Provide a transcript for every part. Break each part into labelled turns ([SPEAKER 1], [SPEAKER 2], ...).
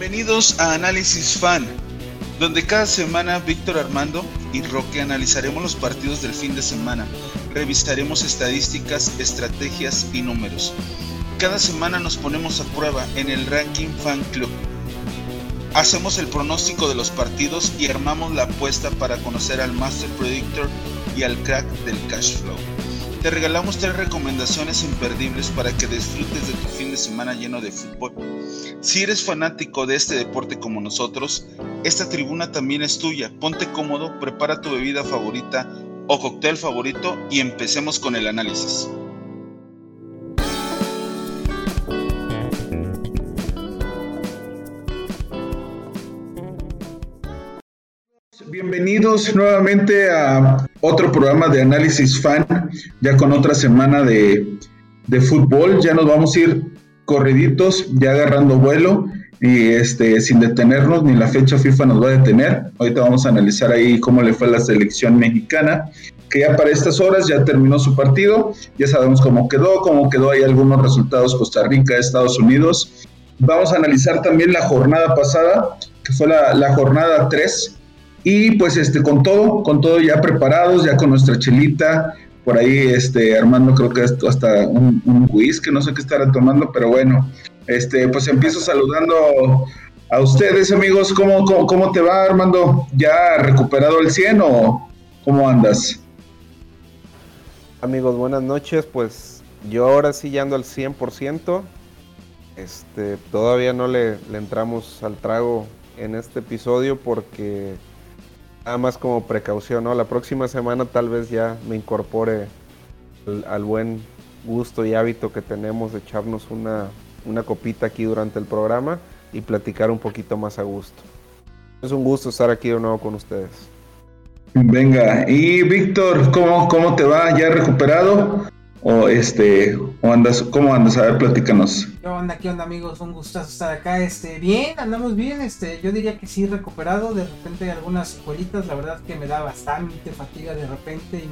[SPEAKER 1] Bienvenidos a Análisis Fan, donde cada semana Víctor Armando y Roque analizaremos los partidos del fin de semana, revisaremos estadísticas, estrategias y números. Cada semana nos ponemos a prueba en el Ranking Fan Club. Hacemos el pronóstico de los partidos y armamos la apuesta para conocer al Master Predictor y al crack del cash flow. Te regalamos tres recomendaciones imperdibles para que disfrutes de tu fin de semana lleno de fútbol. Si eres fanático de este deporte como nosotros, esta tribuna también es tuya. Ponte cómodo, prepara tu bebida favorita o cóctel favorito y empecemos con el análisis. Bienvenidos nuevamente a otro programa de análisis fan, ya con otra semana de, fútbol. Ya nos vamos a ir corriditos, ya agarrando vuelo y este, sin detenernos, ni la fecha FIFA nos va a detener. Ahorita vamos a analizar ahí cómo le fue a la selección mexicana, que ya para estas horas ya terminó su partido, ya sabemos cómo quedó, cómo quedó ahí algunos resultados Costa Rica, Estados Unidos. Vamos a analizar también la jornada pasada, que fue la, la jornada 3 y pues este, con todo, con todo ya preparados, ya con nuestra chelita, por ahí este, Armando creo que hasta un, un whisky, no sé qué estará tomando, pero bueno, este, pues empiezo saludando a ustedes amigos, ¿cómo, cómo, te va Armando? ¿Ya recuperado el 100 o cómo andas?
[SPEAKER 2] Amigos, buenas noches, pues yo ahora sí ya ando al 100%, este, todavía no le, le entramos al trago en este episodio porque Nada más como precaución. La próxima semana tal vez ya me incorpore al, buen gusto y hábito que tenemos de echarnos una, una copita aquí durante el programa y platicar un poquito más a gusto. Es un gusto estar aquí de nuevo con ustedes.
[SPEAKER 1] Venga, y Víctor, ¿cómo, cómo te va? ¿Ya recuperado? O este o andas cómo andas a ver platícanos.
[SPEAKER 3] Qué onda qué onda amigos un gusto estar acá este bien andamos bien este yo diría que sí recuperado de repente algunas secuelitas la verdad que me da bastante fatiga de repente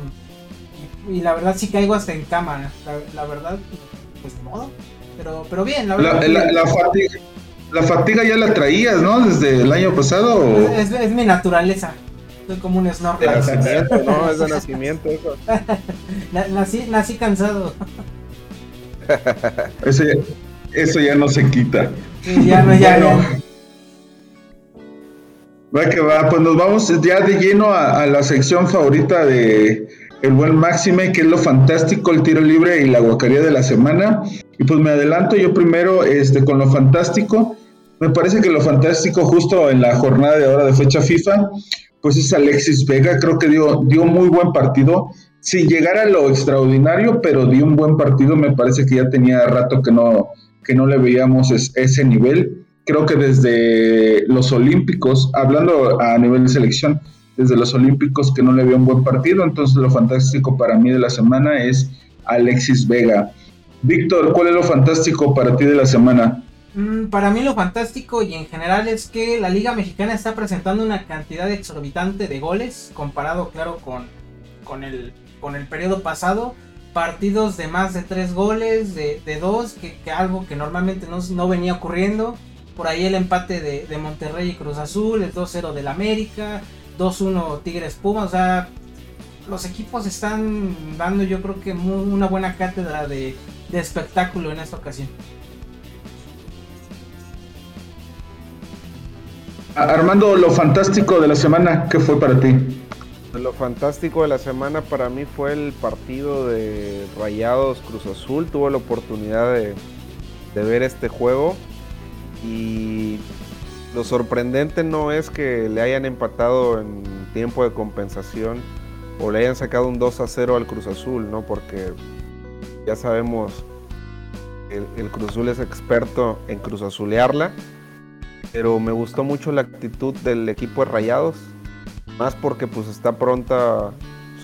[SPEAKER 3] y, la verdad sí caigo hasta en cama la, verdad pues de modo pero pero bien la verdad
[SPEAKER 1] la, fatiga la fatiga ya la traías no desde el año pasado
[SPEAKER 3] es mi naturaleza soy como un snorkel.
[SPEAKER 2] no, es de nacimiento eso.
[SPEAKER 3] nací, nací cansado.
[SPEAKER 1] Eso ya, eso ya no se quita.
[SPEAKER 3] ya no, ya no.
[SPEAKER 1] Va que va, pues nos vamos ya de lleno a, la sección favorita de el buen Máxime, que es lo fantástico, el tiro libre y la guacaría de la semana. Y pues me adelanto yo primero este, con lo fantástico. Me parece que lo fantástico justo en la jornada de ahora de fecha FIFA pues es Alexis Vega, creo que dio, dio muy buen partido, sin llegar a lo extraordinario, pero dio un buen partido, me parece que ya tenía rato que no, que no le veíamos ese nivel. Creo que desde los Olímpicos, hablando a nivel de selección, desde los Olímpicos que no le veo un buen partido, entonces lo fantástico para mí de la semana es Alexis Vega. Víctor, ¿cuál es lo fantástico para ti de la semana?
[SPEAKER 3] Mm, para mí lo fantástico y en general es que la Liga Mexicana está presentando una cantidad exorbitante de goles comparado, claro, con, con, el, con el periodo pasado. Partidos de más de 3 goles, de 2, que, algo que normalmente no, no, venía ocurriendo. Por ahí el empate de, Monterrey y Cruz Azul, el 2-0 del América, 2-1 Tigres Pumas. O sea, los equipos están dando yo creo que una buena cátedra de, de espectáculo en esta ocasión.
[SPEAKER 1] Armando, lo fantástico de la semana, ¿qué fue para ti?
[SPEAKER 2] Lo fantástico de la semana para mí fue el partido de Rayados Cruz Azul. Tuve la oportunidad de, ver este juego y lo sorprendente no es que le hayan empatado en tiempo de compensación o le hayan sacado un 2 a 0 al Cruz Azul, ¿no? Porque ya sabemos, el, el Cruz Azul es experto en Cruz Azulearla pero me gustó mucho la actitud del equipo de Rayados, más porque pues está pronta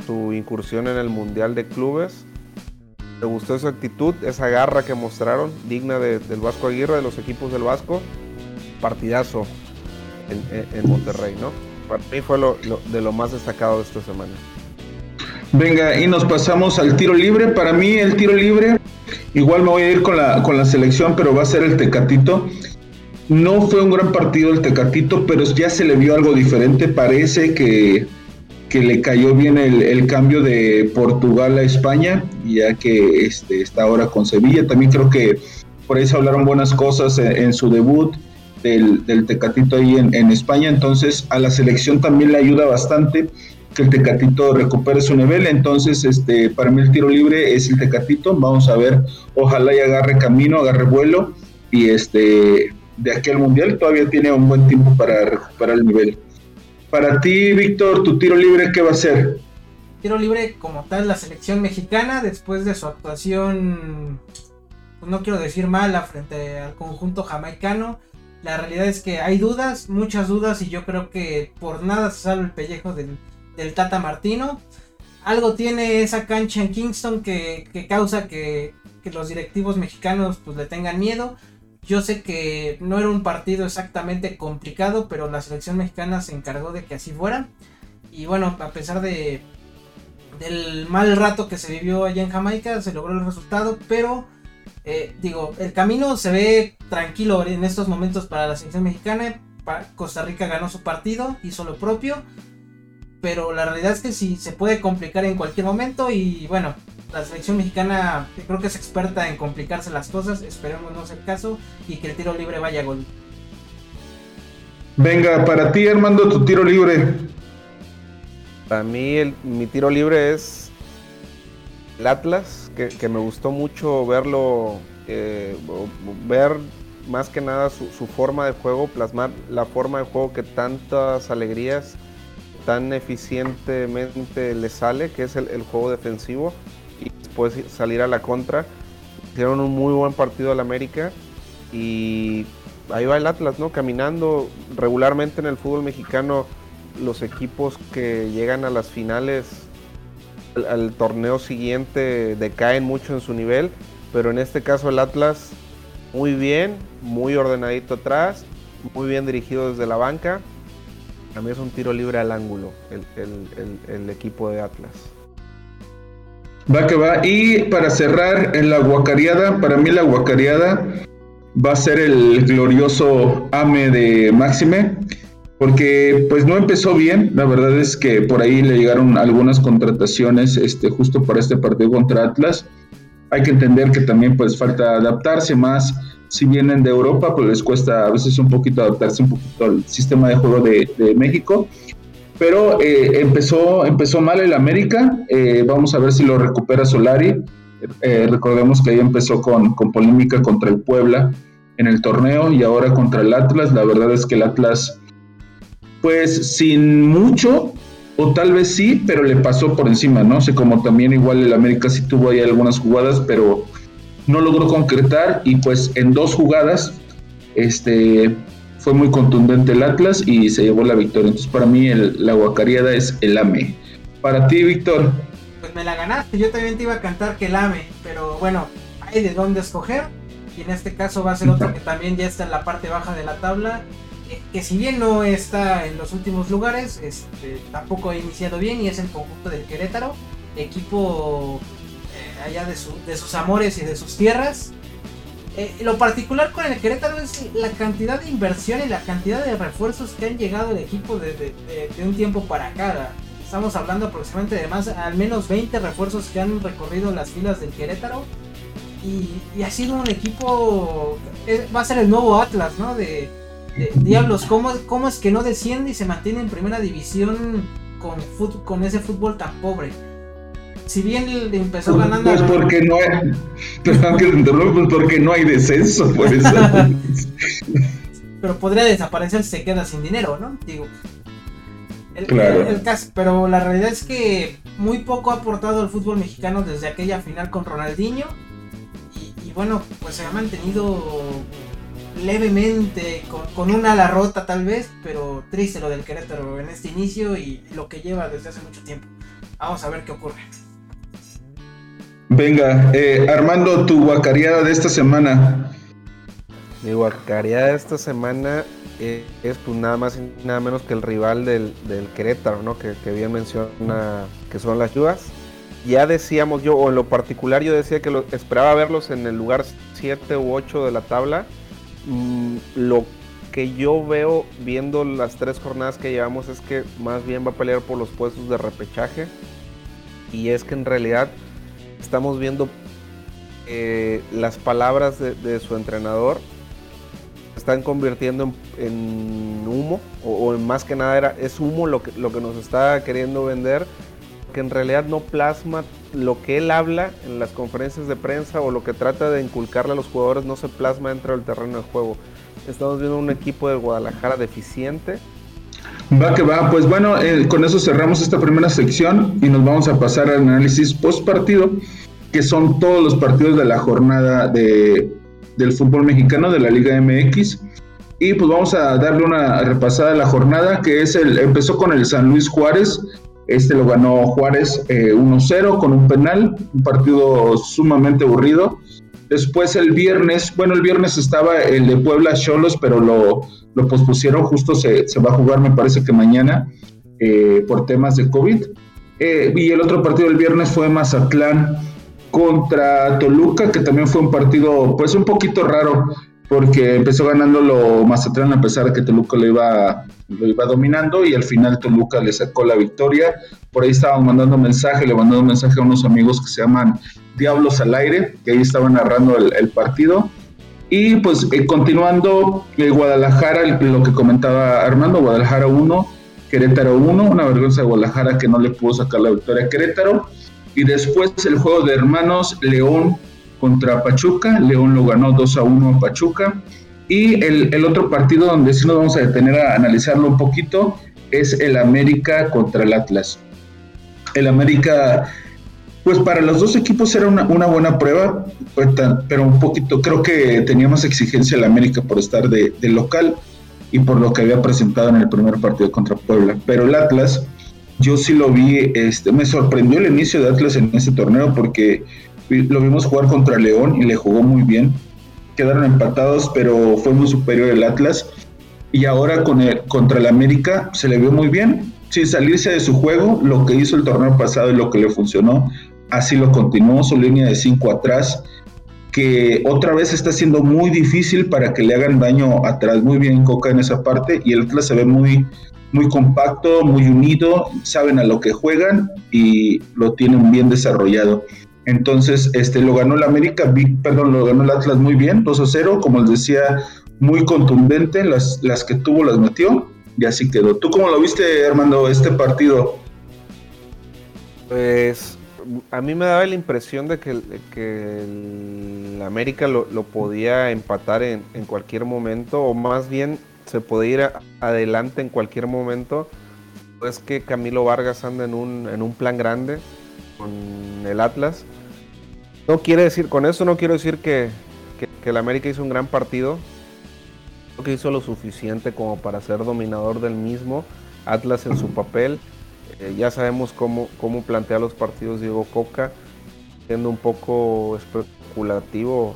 [SPEAKER 2] su incursión en el Mundial de Clubes. Me gustó esa actitud, esa garra que mostraron, digna del Vasco Aguirre, de los equipos del Vasco. Partidazo en, Monterrey, ¿no? Para mí fue lo, de lo más destacado de esta semana.
[SPEAKER 1] Venga, y nos pasamos al tiro libre. Para mí el tiro libre, igual me voy a ir con la, con la selección, pero va a ser el Tecatito. No fue un gran partido el Tecatito, pero ya se le vio algo diferente. Parece que, le cayó bien el, cambio de Portugal a España, ya que este, está ahora con Sevilla. También creo que por ahí se hablaron buenas cosas en, su debut del, Tecatito ahí en, en, España. Entonces a la selección también le ayuda bastante que el Tecatito recupere su nivel. Entonces, este, para mí el tiro libre es el Tecatito. Vamos a ver, ojalá y agarre camino, agarre vuelo. Y este, de aquí al Mundial todavía tiene un buen tiempo para recuperar el nivel. Para ti, Víctor, tu tiro libre, ¿qué va a ser?
[SPEAKER 3] Tiro libre como tal la selección mexicana después de su actuación, pues no quiero decir mala frente al conjunto jamaicano. La realidad es que hay dudas, muchas dudas y yo creo que por nada se salva el pellejo del, del Tata Martino. Algo tiene esa cancha en Kingston que, causa que, los directivos mexicanos pues, le tengan miedo. Yo sé que no era un partido exactamente complicado, pero la selección mexicana se encargó de que así fuera. Y bueno, a pesar de del mal rato que se vivió allá en Jamaica, se logró el resultado, pero eh, digo, el camino se ve tranquilo en estos momentos para la selección mexicana. Costa Rica ganó su partido, hizo lo propio pero la realidad es que sí se puede complicar en cualquier momento y bueno, la selección mexicana creo que es experta en complicarse las cosas, esperemos no sea el caso y que el tiro libre vaya a gol.
[SPEAKER 1] Venga, para ti Armando, tu tiro libre.
[SPEAKER 2] Para mí mi tiro libre es el Atlas, que, me gustó mucho verlo, eh, ver más que nada su, su forma de juego, plasmar la forma de juego que tantas alegrías tan eficientemente le sale, que es el, juego defensivo, después salir a la contra. Hicieron un muy buen partido al América y ahí va el Atlas, ¿no? Caminando regularmente en el fútbol mexicano, los equipos que llegan a las finales al, torneo siguiente decaen mucho en su nivel, pero en este caso el Atlas muy bien, muy ordenadito atrás, muy bien dirigido desde la banca a mí es un tiro libre al ángulo, el, equipo de Atlas.
[SPEAKER 1] Va que va. Y para cerrar en la guacareada, para mí la guacareada va a ser el glorioso AME de Máxime, porque pues no empezó bien. La verdad es que por ahí le llegaron algunas contrataciones este, justo para este partido contra Atlas. Hay que entender que también pues falta adaptarse más si vienen de Europa, pues les cuesta a veces un poquito adaptarse un poquito al sistema de juego de, México. Pero eh, empezó, empezó mal el América, eh, vamos a ver si lo recupera Solari. Eh, recordemos que ahí empezó con, con polémica contra el Puebla en el torneo y ahora contra el Atlas. La verdad es que el Atlas, pues sin mucho, o tal vez sí, pero le pasó por encima, ¿no? sé, como también igual el América sí tuvo ahí algunas jugadas, pero no logró concretar y pues en dos jugadas este, fue muy contundente el Atlas y se llevó la victoria. Entonces para mí el, la guacareada es el AME. Para ti, Víctor.
[SPEAKER 3] Pues me la ganaste, yo también te iba a cantar que el AME, pero bueno, hay de dónde escoger. Y en este caso va a ser otro que también ya está en la parte baja de la tabla. Eh, que si bien no está en los últimos lugares, este, tampoco ha iniciado bien y es el conjunto del Querétaro. Equipo allá de, sus amores y de sus tierras. Eh, lo particular con el Querétaro es la cantidad de inversión y la cantidad de refuerzos que han llegado al equipo de, un tiempo para acá. Estamos hablando aproximadamente de más, al menos 20 refuerzos que han recorrido las filas del Querétaro. Y, ha sido un equipo, va a ser el nuevo Atlas, ¿no? De, diablos, ¿cómo, ¿cómo, es que no desciende y se mantiene en primera división con, con ese fútbol tan pobre? Si bien empezó pues, ganando.
[SPEAKER 1] Pues porque no hay. Pues porque no hay descenso, por eso.
[SPEAKER 3] pero podría desaparecer si se queda sin dinero, ¿no? Digo. El, claro. caso, pero la realidad es que muy poco ha aportado el fútbol mexicano desde aquella final con Ronaldinho. Y, bueno, pues se ha mantenido levemente, con, con, una ala rota tal vez, pero triste lo del Querétaro en este inicio y lo que lleva desde hace mucho tiempo. Vamos a ver qué ocurre.
[SPEAKER 1] Venga, eh, Armando, tu guacareada de esta semana.
[SPEAKER 2] Mi guacareada de esta semana es, pues nada más y nada menos que el rival del, Querétaro, ¿no? Que, bien menciona que son las Chivas. Ya decíamos yo, o en lo particular yo decía que esperaba verlos en el lugar 7 u 8 de la tabla. Mm, lo que yo veo viendo las tres jornadas que llevamos es que más bien va a pelear por los puestos de repechaje. Y es que en realidad estamos viendo eh, las palabras de, su entrenador están convirtiendo en, humo, o, en más que nada era, es humo lo que, lo que nos está queriendo vender, que en realidad no plasma lo que él habla en las conferencias de prensa o lo que trata de inculcarle a los jugadores no se plasma dentro del terreno de juego. Estamos viendo un equipo de Guadalajara deficiente.
[SPEAKER 1] Va que va, pues bueno, eh, con eso cerramos esta primera sección y nos vamos a pasar al análisis post partido que son todos los partidos de la jornada de, del fútbol mexicano de la Liga MX. Y pues vamos a darle una repasada a la jornada, que es el, empezó con el San Luis Juárez, este lo ganó Juárez 1-0 eh, con un penal, un partido sumamente aburrido. Después el viernes, bueno, el viernes estaba el de Puebla Cholos, pero lo, lo pospusieron, justo se, se, va a jugar, me parece que mañana, eh, por temas de COVID. Eh, y el otro partido del viernes fue Mazatlán contra Toluca, que también fue un partido pues un poquito raro, porque empezó ganándolo Mazatlán a pesar de que Toluca lo iba, lo iba dominando y al final Toluca le sacó la victoria. Por ahí estaban mandando mensaje, le mandando mensaje a unos amigos que se llaman Diablos al Aire, que ahí estaban narrando el, partido. Y pues eh, continuando, eh, Guadalajara, lo que comentaba Armando, Guadalajara 1, Querétaro 1, una vergüenza de Guadalajara que no le pudo sacar la victoria a Querétaro. Y después el juego de hermanos León contra Pachuca. León lo ganó 2 a 1 a Pachuca. Y el, otro partido donde sí nos vamos a detener a analizarlo un poquito es el América contra el Atlas. El América, pues para los dos equipos era una, buena prueba, pues, pero un poquito, creo que tenía más exigencia el América por estar de, de local y por lo que había presentado en el primer partido contra Puebla. Pero el Atlas, yo sí lo vi, este, me sorprendió el inicio de Atlas en ese torneo porque lo vimos jugar contra León y le jugó muy bien. Quedaron empatados, pero fue muy superior el Atlas. Y ahora con el, contra el América se le vio muy bien. Sin salirse de su juego, lo que hizo el torneo pasado y lo que le funcionó, así lo continuó, su línea de 5 atrás, que otra vez está siendo muy difícil para que le hagan daño atrás. Muy bien Coca en esa parte y el Atlas se ve muy, muy compacto, muy unido, saben a lo que juegan y lo tienen bien desarrollado. Entonces, este lo ganó el América, perdón, lo ganó el Atlas muy bien, 2 a 0, como les decía, muy contundente, las, las que tuvo las metió y así quedó. ¿Tú cómo lo viste, Armando, este partido?
[SPEAKER 2] Pues a mí me daba la impresión de que, que el América lo, podía empatar en, en, cualquier momento, o más bien se puede ir adelante en cualquier momento. Es que Camilo Vargas anda en un, en un plan grande el Atlas. No quiere decir, con eso no quiero decir que, que, el América hizo un gran partido. Creo que hizo lo suficiente como para ser dominador del mismo. Atlas en su papel. Eh, ya sabemos cómo, cómo plantea los partidos Diego Coca, siendo un poco especulativo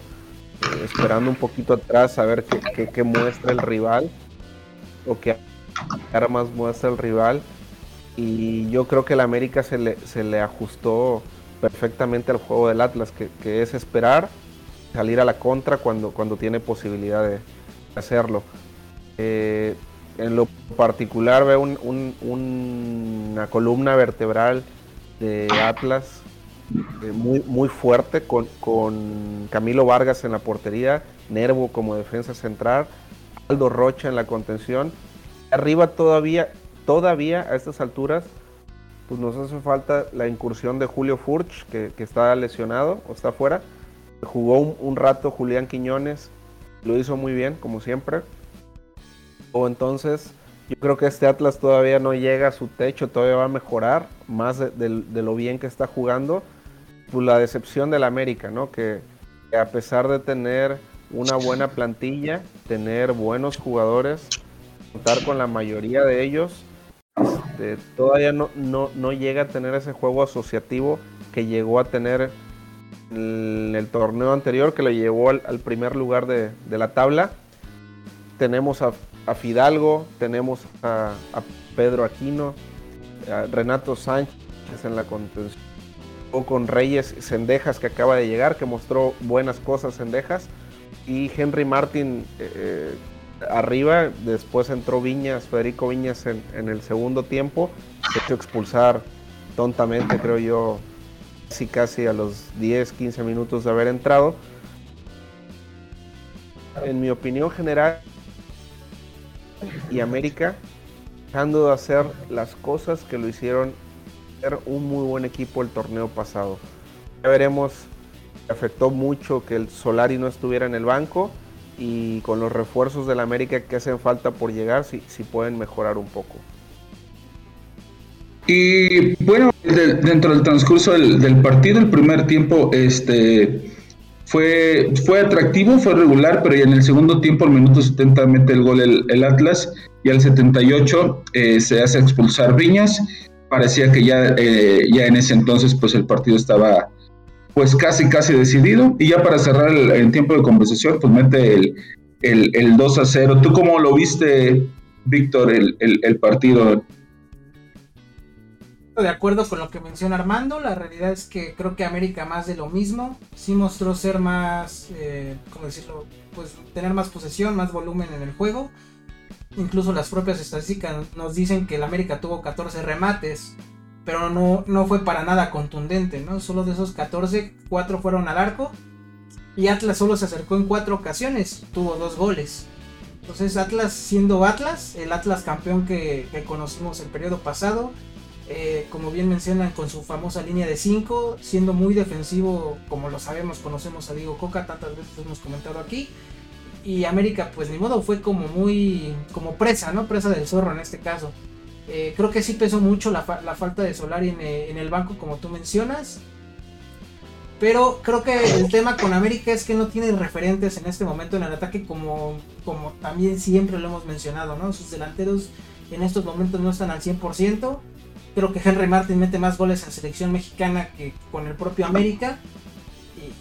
[SPEAKER 2] esperando un poquito atrás a ver qué, muestra el rival o qué armas muestra el rival. Y yo creo que el América se le, se le ajustó perfectamente al juego del Atlas, que, es esperar, salir a la contra cuando, cuando tiene posibilidad de hacerlo. Eh, en lo particular veo una columna vertebral de Atlas eh, muy, muy fuerte con, con, Camilo Vargas en la portería, Nervo como defensa central, Aldo Rocha en la contención. Arriba todavía, todavía a estas alturas, pues nos hace falta la incursión de Julio Furch, que, está lesionado o está fuera. Jugó un, rato Julián Quiñones, lo hizo muy bien, como siempre. O entonces, yo creo que este Atlas todavía no llega a su techo, todavía va a mejorar más de lo bien que está jugando pues, la decepción del América, ¿no? Que, a pesar de tener una buena plantilla, tener buenos jugadores, contar con la mayoría de ellos, este, todavía no, no, llega a tener ese juego asociativo que llegó a tener en el torneo anterior, que le llevó al, primer lugar de, la tabla. Tenemos a, Fidalgo, tenemos a, Pedro Aquino, a Renato Sánchez en la contención o con Reyes Sendejas que acaba de llegar, que mostró buenas cosas Sendejas. Y Henry Martin, eh, arriba, después entró Viñas, Federico Viñas en, el segundo tiempo, se hizo expulsar tontamente, creo yo, casi casi a los 10, 15 minutos de haber entrado. En mi opinión general, y América, dejando de hacer las cosas que lo hicieron ser un muy buen equipo el torneo pasado. Ya veremos, afectó mucho que el Solari no estuviera en el banco y con los refuerzos del América que hacen falta por llegar, si, si pueden mejorar un poco.
[SPEAKER 1] Y bueno, dentro del transcurso del, partido, el primer tiempo este, fue, fue atractivo, fue regular, pero en el segundo tiempo, al minuto 70, mete el gol el, Atlas y al 78 eh, se hace expulsar Viñas. Parecía que ya, eh, ya en ese entonces pues el partido estaba pues casi, casi decidido. Y ya para cerrar el, tiempo de conversación, pues mete el, el, 2 a 0. ¿Tú cómo lo viste, Víctor, el, el, partido?
[SPEAKER 3] De acuerdo con lo que menciona Armando, la realidad es que creo que América más de lo mismo, sí mostró ser más, eh, ¿cómo decirlo? Pues tener más posesión, más volumen en el juego. Incluso las propias estadísticas nos dicen que el América tuvo 14 remates, pero no, no fue para nada contundente, ¿no? Solo de esos 14, 4 fueron al arco. Y Atlas solo se acercó en 4 ocasiones, tuvo 2 goles. Entonces Atlas siendo Atlas, el Atlas campeón que, conocimos el periodo pasado, eh, como bien mencionan con su famosa línea de 5, siendo muy defensivo, como lo sabemos, conocemos a Diego Coca, tantas veces hemos comentado aquí. Y América, pues ni modo, fue como muy, como presa, ¿no? Presa del zorro en este caso. Eh, creo que sí pesó mucho la, falta de Solari eh, en, el banco, como tú mencionas. Pero creo que el tema con América es que no tiene referentes en este momento en el ataque, como, también siempre lo hemos mencionado, ¿no? Sus delanteros en estos momentos no están al 100%. Creo que Henry Martin mete más goles en selección mexicana que con el propio América.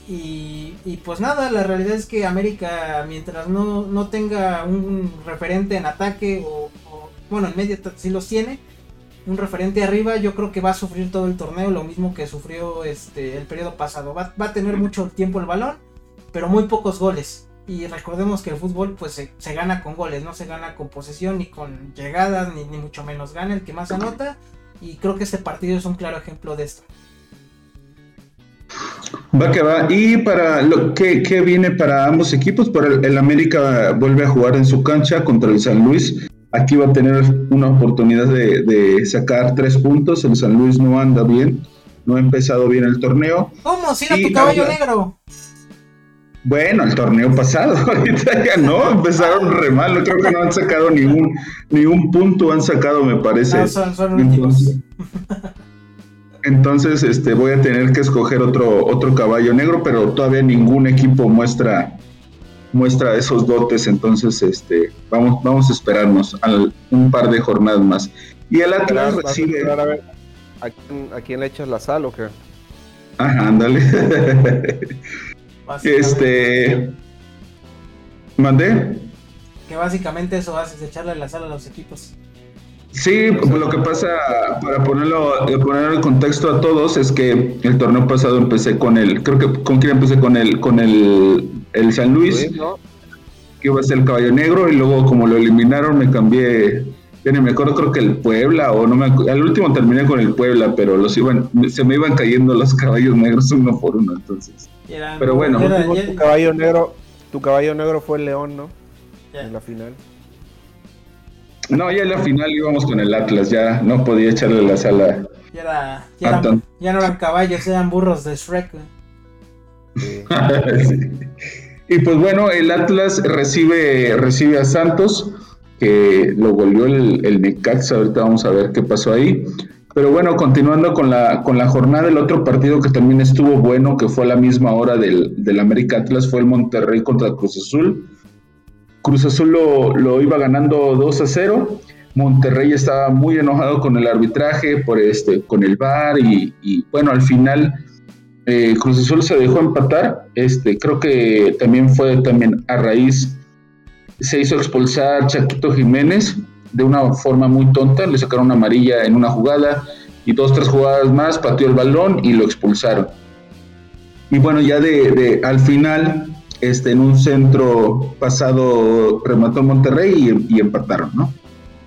[SPEAKER 3] Y, pues nada, la realidad es que América, mientras no, no tenga un referente en ataque o, bueno, en media sí los tiene. Un referente arriba, yo creo que va a sufrir todo el torneo, lo mismo que sufrió este el periodo pasado. Va, a tener mucho tiempo el balón, pero muy pocos goles. Y recordemos que el fútbol pues se, gana con goles, no se gana con posesión, ni con llegadas, ni, mucho menos. Gana el que más anota. Y creo que este partido es un claro ejemplo de esto.
[SPEAKER 1] Va que va. Y para lo que, viene para ambos equipos, para el, América vuelve a jugar en su cancha contra el San Luis aquí va a tener una oportunidad de, sacar tres puntos. El San Luis no anda bien, no ha empezado bien el torneo.
[SPEAKER 3] ¿Cómo? ¿Si era tu caballo negro?
[SPEAKER 1] Bueno, el torneo pasado, ahorita ya no, empezaron re mal, creo que no han sacado ningún, ningún punto, han sacado, me parece. No,
[SPEAKER 3] son, son entonces,
[SPEAKER 1] entonces, este, voy a tener que escoger otro, otro caballo negro, pero todavía ningún equipo muestra muestra esos dotes, entonces este, vamos, vamos a esperarnos un par de jornadas más. Y el Atlas recibe...
[SPEAKER 2] A, quién, le echas la sal o qué?
[SPEAKER 1] Ajá, ándale. este... ¿Mandé?
[SPEAKER 3] Que básicamente eso haces, echarle la sal a los equipos.
[SPEAKER 1] Sí, lo que pasa, para ponerlo, poner el contexto a todos, es que el torneo pasado empecé con el, creo que con quién empecé con el, con el, el San Luis, que iba a ser el caballo negro, y luego como lo eliminaron me cambié, ya ni me acuerdo, creo que el Puebla, o no me al último terminé con el Puebla, pero los iban, se me iban cayendo los caballos negros uno por uno, entonces. pero bueno.
[SPEAKER 2] tu caballo negro, tu caballo negro fue el León, ¿no? En la final.
[SPEAKER 1] No, ya en la final íbamos con el Atlas, ya no podía echarle la sala.
[SPEAKER 3] Ya, ya, no eran caballos, eran burros de Shrek.
[SPEAKER 1] Y pues bueno, el Atlas recibe, recibe a Santos, que lo volvió el, el Necaxa, ahorita vamos a ver qué pasó ahí. Pero bueno, continuando con la, con la jornada, el otro partido que también estuvo bueno, que fue a la misma hora del, del América Atlas, fue el Monterrey contra Cruz Azul. Cruz Azul lo, iba ganando 2 a 0. Monterrey estaba muy enojado con el arbitraje, por este, con el VAR y, bueno, al final eh, Cruz Azul se dejó empatar. Este, creo que también fue también a raíz, se hizo expulsar Chaquito Jiménez de una forma muy tonta, le sacaron amarilla en una jugada y dos, tres jugadas más, pateó el balón y lo expulsaron. Y bueno, ya de, al final este, en un centro pasado remató Monterrey y, empataron, ¿no?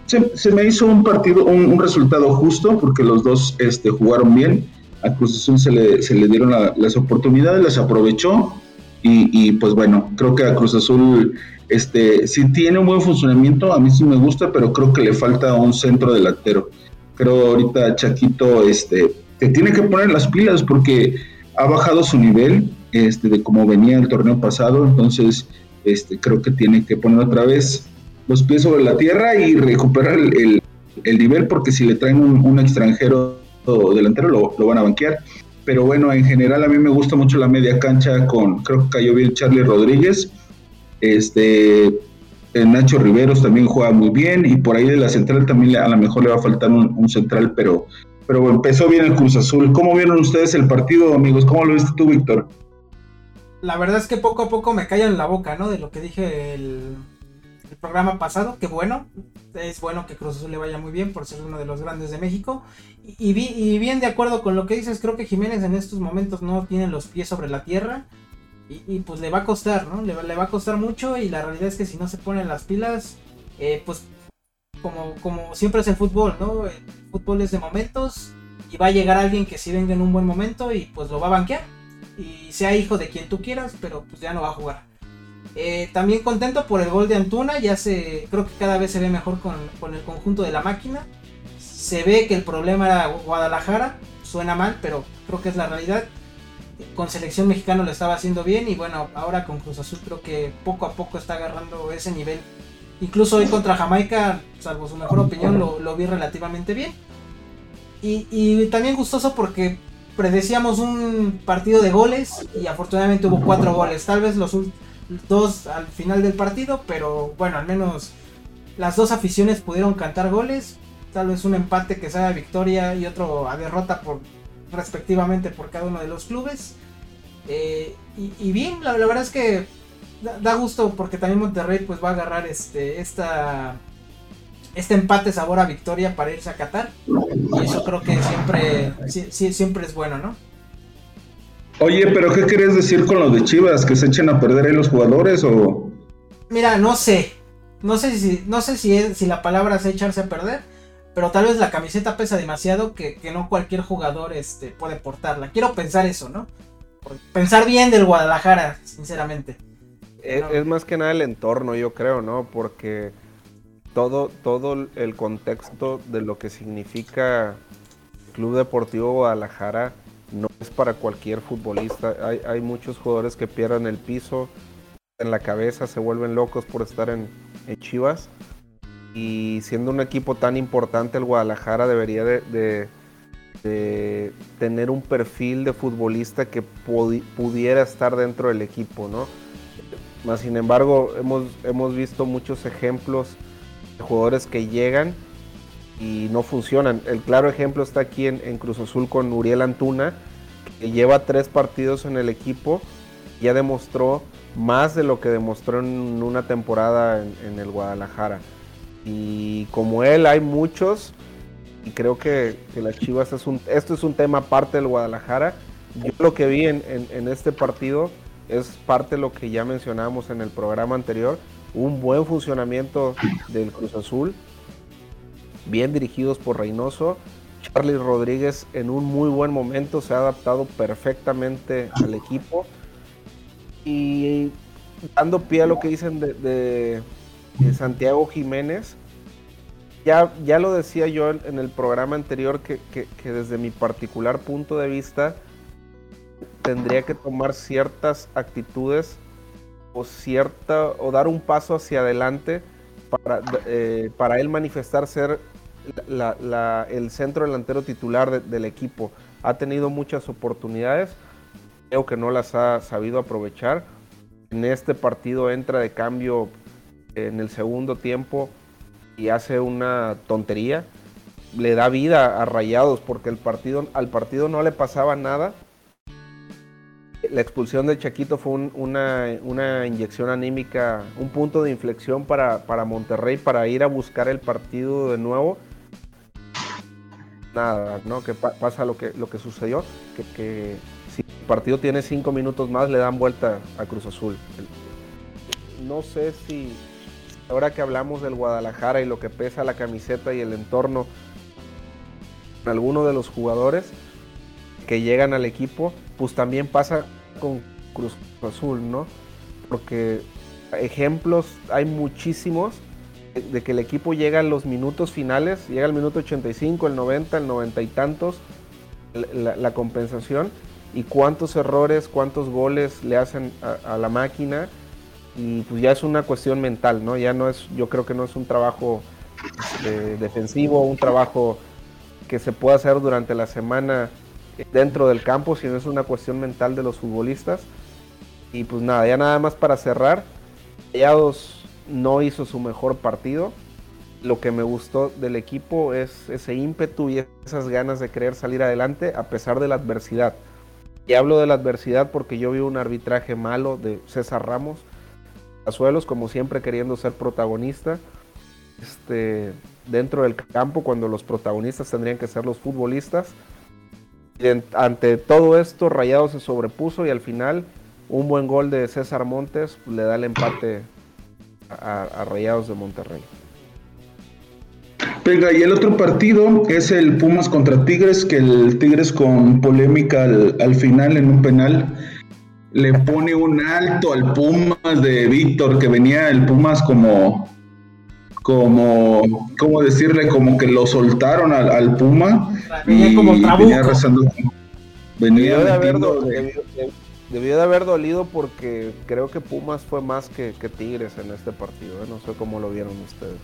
[SPEAKER 1] Se, me hizo un partido, un, resultado justo porque los dos este, jugaron bien. A Cruz Azul se le, dieron las oportunidades, las aprovechó y, pues bueno, creo que a Cruz Azul este, sí tiene un buen funcionamiento, a mí sí me gusta, pero creo que le falta un centro delantero. Creo ahorita Chaquito este, te tiene que poner las pilas porque ha bajado su nivel este, de cómo venía el torneo pasado, entonces este, creo que tiene que poner otra vez los pies sobre la tierra y recuperar el, nivel porque si le traen un, extranjero delantero lo, lo, van a banquear. Pero bueno, en general a mí me gusta mucho la media cancha con, creo que cayó bien Charlie Rodríguez, este, eh, Nacho Riveros también juega muy bien y por ahí de la central también a lo mejor le va a faltar un, central, pero, pero empezó bien el Cruz Azul. ¿Cómo vieron ustedes el partido, amigos? ¿Cómo lo viste tú, Víctor?
[SPEAKER 3] La verdad es que poco a poco me callan la boca, ¿no? De lo que dije el, programa pasado, que bueno, es bueno que Cruz Azul le vaya muy bien por ser uno de los grandes de México. Y, y, bien de acuerdo con lo que dices, creo que Jiménez en estos momentos no tiene los pies sobre la tierra. Y, pues le va a costar, ¿no? Le, va a costar mucho y la realidad es que si no se ponen las pilas, eh, pues como, como siempre es el fútbol, ¿no? El fútbol es de momentos y va a llegar alguien que sí venga en un buen momento y pues lo va a banquear. Y sea hijo de quien tú quieras, pero pues ya no va a jugar. Eh, también contento por el gol de Antuna, ya se, creo que cada vez se ve mejor con, con el conjunto de la máquina. Se ve que el problema era Guadalajara, suena mal, pero creo que es la realidad con selección mexicana lo estaba haciendo bien y bueno, ahora con Cruz Azul creo que poco a poco está agarrando ese nivel. Incluso hoy contra Jamaica, salvo su mejor opinión, lo, vi relativamente bien. Y, también gustoso porque predecíamos un partido de goles y afortunadamente hubo cuatro goles. Tal vez los dos al final del partido, pero bueno, al menos las dos aficiones pudieron cantar goles. Tal vez un empate que sea victoria y otro a derrota por respectivamente por cada uno de los clubes. Eh, y, bien, la, verdad es que da, gusto porque también Monterrey pues va a agarrar este, esta, este empate sabor a victoria para irse a Qatar. Y eso creo que siempre, siempre es bueno, ¿no?
[SPEAKER 1] Oye, pero ¿qué querías decir con lo de Chivas? ¿Que se echen a perder ahí los jugadores o...?
[SPEAKER 3] Mira, no sé. No sé si, no sé si, si la palabra es echarse a perder pero tal vez la camiseta pesa demasiado que, no cualquier jugador este, puede portarla. Quiero pensar eso, ¿no? Pensar bien del Guadalajara, sinceramente.
[SPEAKER 2] Es, más que nada el entorno, yo creo, ¿no? Porque todo, todo el contexto de lo que significa Club Deportivo Guadalajara no es para cualquier futbolista. Hay, muchos jugadores que pierden el piso en la cabeza, se vuelven locos por estar en, en Chivas y siendo un equipo tan importante el Guadalajara debería de, tener un perfil de futbolista que pudiera estar dentro del equipo, ¿no? Más sin embargo, hemos, hemos visto muchos ejemplos de jugadores que llegan y no funcionan. El claro ejemplo está aquí en, Cruz Azul con Uriel Antuna, que lleva tres partidos en el equipo, ya demostró más de lo que demostró en una temporada en el Guadalajara. Y como él hay muchos, y creo que, las Chivas es un, esto es un tema aparte del Guadalajara. Yo lo que vi en, este partido es parte de lo que ya mencionábamos en el programa anterior, un buen funcionamiento del Cruz Azul, bien dirigidos por Reynoso. Charlie Rodríguez en un muy buen momento se ha adaptado perfectamente al equipo y dando pie a lo que dicen de Santiago Jiménez. Ya, ya lo decía yo en, el programa anterior que, desde mi particular punto de vista tendría que tomar ciertas actitudes o cierta o dar un paso hacia adelante para, eh, para él manifestar ser el centro delantero titular del equipo. Ha tenido muchas oportunidades, creo que no las ha sabido aprovechar. En este partido entra de cambio en el segundo tiempo y hace una tontería, le da vida a Rayados porque el partido, al partido no le pasaba nada. La expulsión del Chaquito fue una, inyección anímica, un punto de inflexión para, Monterrey para ir a buscar el partido de nuevo. Nada, ¿no? Que pasa lo que, lo que sucedió, que, si el partido tiene cinco minutos más, le dan vuelta a Cruz Azul. No sé si ahora que hablamos del Guadalajara y lo que pesa la camiseta y el entorno, alguno de los jugadores que llegan al equipo, pues también pasa con Cruz Azul, ¿no? Porque ejemplos hay muchísimos de que el equipo llega a los minutos finales, llega al minuto 85, el 90, el 90 y tantos, la, compensación, y cuántos errores, cuántos goles le hacen a, la máquina, y pues ya es una cuestión mental, ¿no? Ya no es, yo creo que no es un trabajo defensivo, un trabajo que se pueda hacer durante la semana dentro del campo, sino es una cuestión mental de los futbolistas. Y pues nada, ya nada más para cerrar, Rayados no hizo su mejor partido. Lo que me gustó del equipo es ese ímpetu y esas ganas de querer salir adelante a pesar de la adversidad. Y hablo de la adversidad porque yo vi un arbitraje malo de César Ramos, Azuelos como siempre queriendo ser protagonista. Este, dentro del campo cuando los protagonistas tendrían que ser los futbolistas. Ante todo esto, Rayados se sobrepuso y al final un buen gol de César Montes le da el empate a, Rayados de Monterrey.
[SPEAKER 1] Venga, y el otro partido es el Pumas contra Tigres, que el Tigres con polémica al, final en un penal le pone un alto al Pumas de Víctor, que venía el Pumas como, como, ¿cómo decirle? Como que lo soltaron al, Puma.
[SPEAKER 3] Venía como venía rezando.
[SPEAKER 2] Venía de haberlo, Debió de haber dolido porque creo que Pumas fue más que, Tigres en este partido. ¿eh? No sé cómo lo vieron ustedes.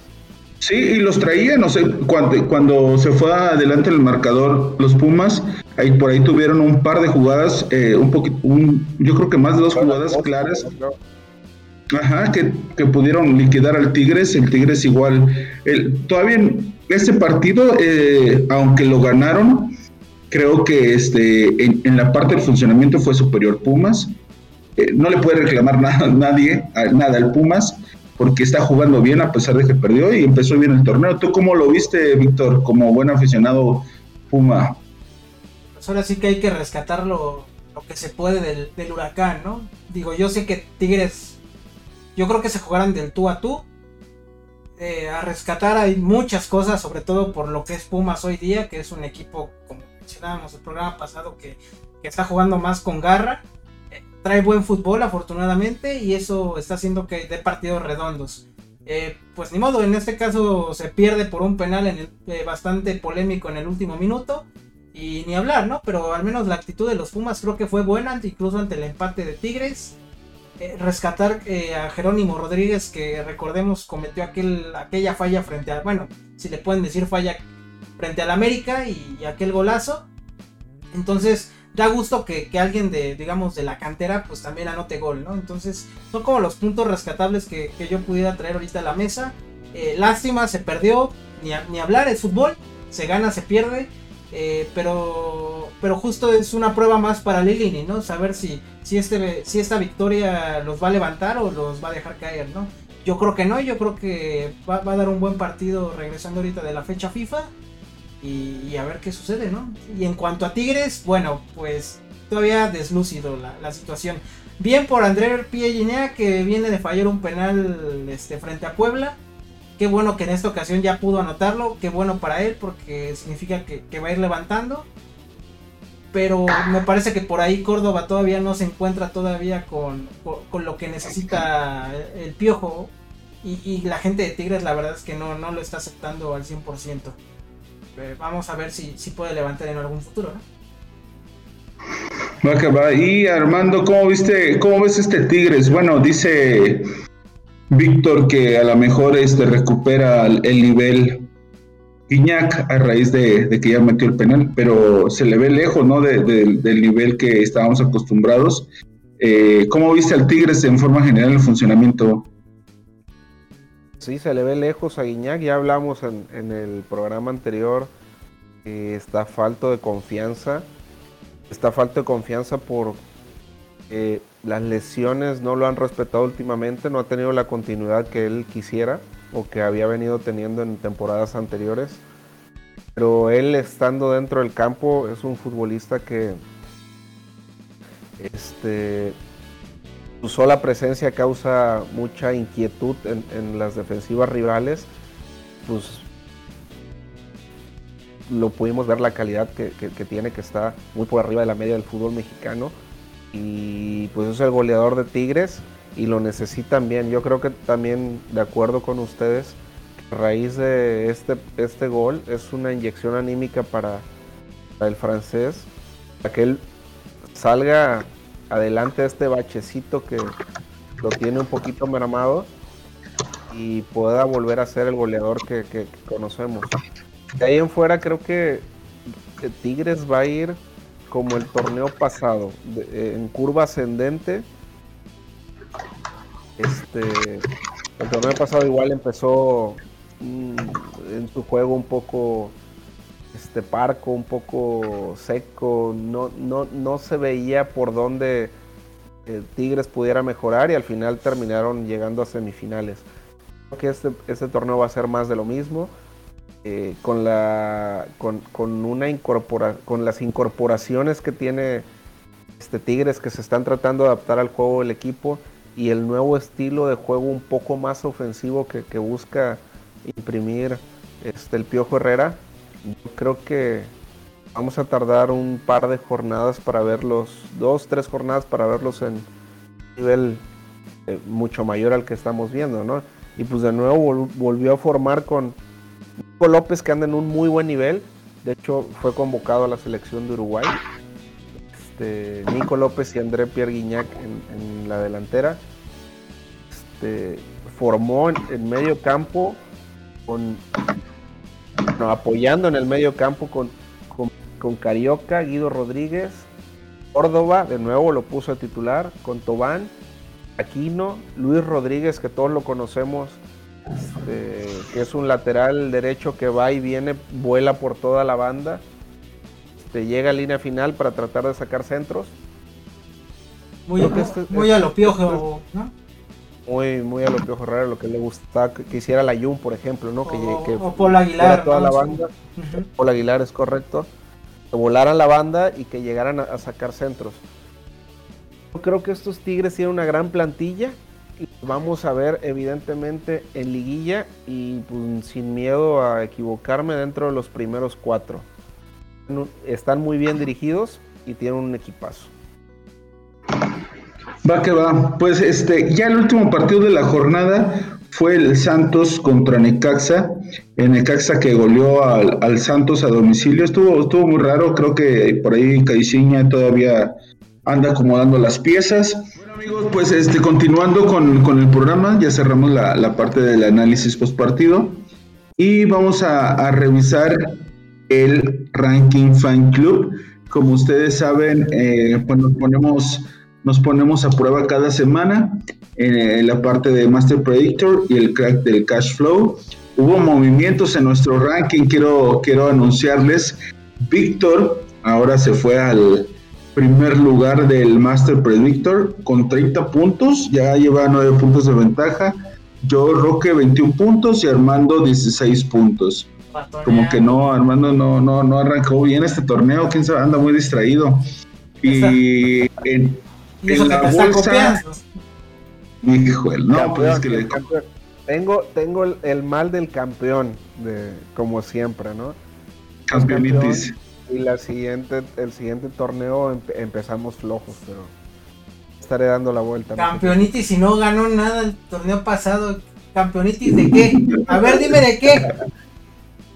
[SPEAKER 1] Sí, y los traía, no sé, cuando, cuando se fue adelante el marcador los Pumas, ahí por ahí tuvieron un par de jugadas, eh, un poquito, un, yo creo que más de dos jugadas claras. Ajá, que, pudieron liquidar al Tigres, el Tigres igual. Todavía en este partido, eh, aunque lo ganaron, Creo que este, en, la parte del funcionamiento fue superior Pumas. Eh, no le puede reclamar nada, nadie, nada al Pumas, porque está jugando bien a pesar de que perdió y empezó bien el torneo. ¿Tú cómo lo viste, Víctor, como buen aficionado Puma?
[SPEAKER 3] Pues ahora sí que hay que rescatar lo, que se puede del, huracán, ¿no? Digo, yo sé que Tigres, yo creo que se jugaran del tú a tú. Eh, a rescatar hay muchas cosas, sobre todo por lo que es Pumas hoy día, que es un equipo como mencionábamos el programa pasado que, está jugando más con garra. Eh, trae buen fútbol afortunadamente y eso está haciendo que dé partidos redondos. Eh, pues ni modo, en este caso se pierde por un penal en bastante polémico en el último minuto. Y ni hablar, ¿no? Pero al menos la actitud de los Pumas creo que fue buena, incluso ante el empate de Tigres. Rescatar a Jerónimo Rodríguez, que recordemos cometió aquel, aquella falla frente a, bueno, si le pueden decir falla frente al América y, aquel golazo. Entonces, da gusto que, alguien de, digamos, de la cantera, pues también anote gol, ¿no? Entonces, son como los puntos rescatables que, yo pudiera traer ahorita a la mesa. Eh, lástima, se perdió, ni, ni, hablar, es fútbol, se gana, se pierde. Eh, pero, pero justo es una prueba más para Lilini, ¿no? Saber si, si, este, si esta victoria los va a levantar o los va a dejar caer, ¿no? Yo creo que no, yo creo que va, a dar un buen partido regresando ahorita de la fecha FIFA y, a ver qué sucede, ¿no? Y en cuanto a Tigres, bueno, pues todavía deslúcido la, situación. Bien por André Pierre que viene de fallar un penal este, frente a Puebla. Qué bueno que en esta ocasión ya pudo anotarlo. Qué bueno para él porque significa que, va a ir levantando. Pero me parece que por ahí Córdoba todavía no se encuentra todavía con, lo que necesita el piojo. Y, la gente de Tigres la verdad es que no, no lo está aceptando al 100%. Eh, vamos a ver si, si puede levantar en algún futuro,
[SPEAKER 1] Va Y Armando, ¿cómo viste, cómo ves este Tigres? Bueno, dice Víctor que a lo mejor este recupera el, nivel Iñac a raíz de, que ya metió el penal, pero se le ve lejos, ¿no? del nivel que estábamos acostumbrados. Eh, ¿Cómo viste al Tigres en forma general el funcionamiento?
[SPEAKER 2] Sí, se le ve lejos a Guiñac. Ya hablamos en, el programa anterior que está falto de confianza. Está falto de confianza por las lesiones no lo han respetado últimamente. No ha tenido la continuidad que él quisiera o que había venido teniendo en temporadas anteriores. Pero él estando dentro del campo es un futbolista que Este, su sola presencia causa mucha inquietud en, las defensivas rivales. Pues lo pudimos ver la calidad que, tiene, que está muy por arriba de la media del fútbol mexicano. Y pues es el goleador de Tigres y lo necesitan bien. Yo creo que también, de acuerdo con ustedes, a raíz de este, este gol es una inyección anímica para, el francés, para que él salga adelante este bachecito que lo tiene un poquito mermado y pueda volver a ser el goleador que, conocemos. De ahí en fuera creo que Tigres va a ir como el torneo pasado, en curva ascendente. Este, el torneo pasado igual empezó mm, en su juego un poco este parco, un poco seco, no, no, no se veía por dónde eh, Tigres pudiera mejorar y al final terminaron llegando a semifinales. Creo que este, este torneo va a ser más de lo mismo. Eh, con, la, con, una incorpora, con las incorporaciones que tiene este Tigres que se están tratando de adaptar al juego del equipo y el nuevo estilo de juego un poco más ofensivo que, que busca imprimir este, el Piojo Herrera, yo creo que vamos a tardar un par de jornadas para verlos, dos, tres jornadas para verlos en nivel eh, mucho mayor al que estamos viendo, ¿no? Y pues de nuevo volvió a formar con Nico López que anda en un muy buen nivel. De hecho, fue convocado a la selección de Uruguay. Este, Nico López y André Pierre Guignac en, la delantera. Este, formó en medio campo con apoyando en el medio campo con, con, Carioca, Guido Rodríguez, Córdoba, de nuevo lo puso a titular, con Tobán, Aquino, Luis Rodríguez, que todos lo conocemos, este, que es un lateral derecho que va y viene, vuela por toda la banda, este, llega a línea final para tratar de sacar centros.
[SPEAKER 3] Muy, este muy a lo piojo, ¿no?
[SPEAKER 2] muy, muy a lo que Herrera, lo que le gustaba que, hiciera la Jun, por ejemplo, ¿no? Que,
[SPEAKER 3] o, que Paul Aguilar.
[SPEAKER 2] Toda la banda. Paul Aguilar es correcto. Que volaran la banda y que llegaran a, sacar centros. Yo creo que estos Tigres tienen una gran plantilla vamos a ver evidentemente en liguilla y pues, sin miedo a equivocarme dentro de los primeros cuatro. Están muy bien dirigidos y tienen un equipazo.
[SPEAKER 1] Va que va. Pues este, ya el último partido de la jornada fue el Santos contra Necaxa. En Necaxa que goleó al, Santos a domicilio. Estuvo, estuvo muy raro. Creo que por ahí Caixinha todavía anda acomodando las piezas. Bueno amigos, pues este, continuando con, el programa, ya cerramos la, parte del análisis post partido. Y vamos a, revisar el ranking fan club. Como ustedes saben, eh, pues nos ponemos nos ponemos a prueba cada semana en, la parte de Master Predictor y el crack del cash flow. Hubo movimientos en nuestro ranking, quiero, quiero anunciarles. Víctor ahora se fue al primer lugar del Master Predictor con 30 puntos, ya lleva 9 puntos de ventaja. Yo, Roque, 21 puntos y Armando, 16 puntos. Como que no, Armando no, no, no arrancó bien este torneo, quién sabe, anda muy distraído. Y en,
[SPEAKER 3] y te está copiando.
[SPEAKER 1] no, pues es que le...
[SPEAKER 2] Tengo, tengo el, mal del campeón, de, como siempre, ¿no?
[SPEAKER 1] Campeonitis.
[SPEAKER 2] Y la siguiente, el siguiente torneo empezamos flojos, pero estaré dando la vuelta.
[SPEAKER 3] Campeonitis y no ganó nada el torneo pasado. ¿Campeonitis de qué? A ver, dime de qué.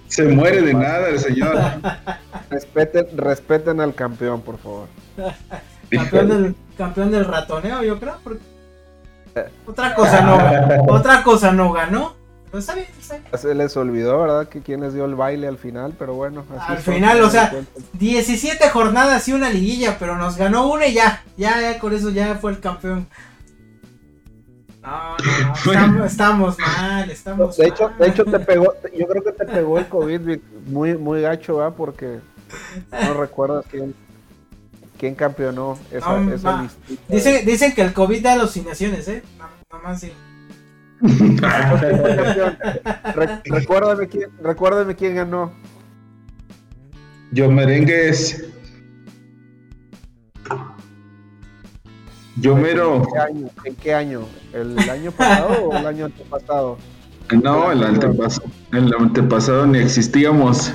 [SPEAKER 1] Se muere de nada el señor.
[SPEAKER 2] respeten, respeten al campeón, por favor.
[SPEAKER 3] campeón del, campeón del ratoneo, yo creo. otra cosa no otra cosa no ganó. Pues está bien,
[SPEAKER 2] Se les olvidó, ¿verdad? Que quienes dio el baile al final, pero bueno.
[SPEAKER 3] al final, o sea, 17 jornadas y una liguilla, pero nos ganó una y ya. Ya, ya, con eso ya fue el campeón. No, no, no, estamos, mal, estamos
[SPEAKER 2] de hecho, De hecho, te pegó, yo creo que te pegó el COVID muy, muy gacho, ¿verdad? Porque no recuerdas quién quién campeonó esa, esa
[SPEAKER 3] Dicen, dicen que el COVID da alucinaciones, ¿eh? Nada más
[SPEAKER 2] recuérdame, quién, recuérdame quién ganó.
[SPEAKER 1] Yo merengues. Yo mero.
[SPEAKER 2] ¿En qué año? ¿El año pasado o el año antepasado?
[SPEAKER 1] No, el antepasado, el antepasado ni existíamos.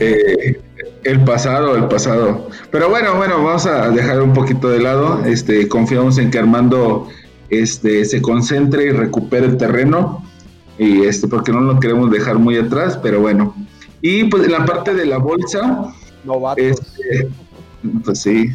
[SPEAKER 1] Eh, el pasado, el pasado. Pero bueno, bueno, vamos a dejar un poquito de lado. Este, confiamos en que Armando este, se concentre y recupere el terreno. Y este, porque no lo queremos dejar muy atrás, pero bueno. Y pues en la parte de la bolsa. Este, pues sí.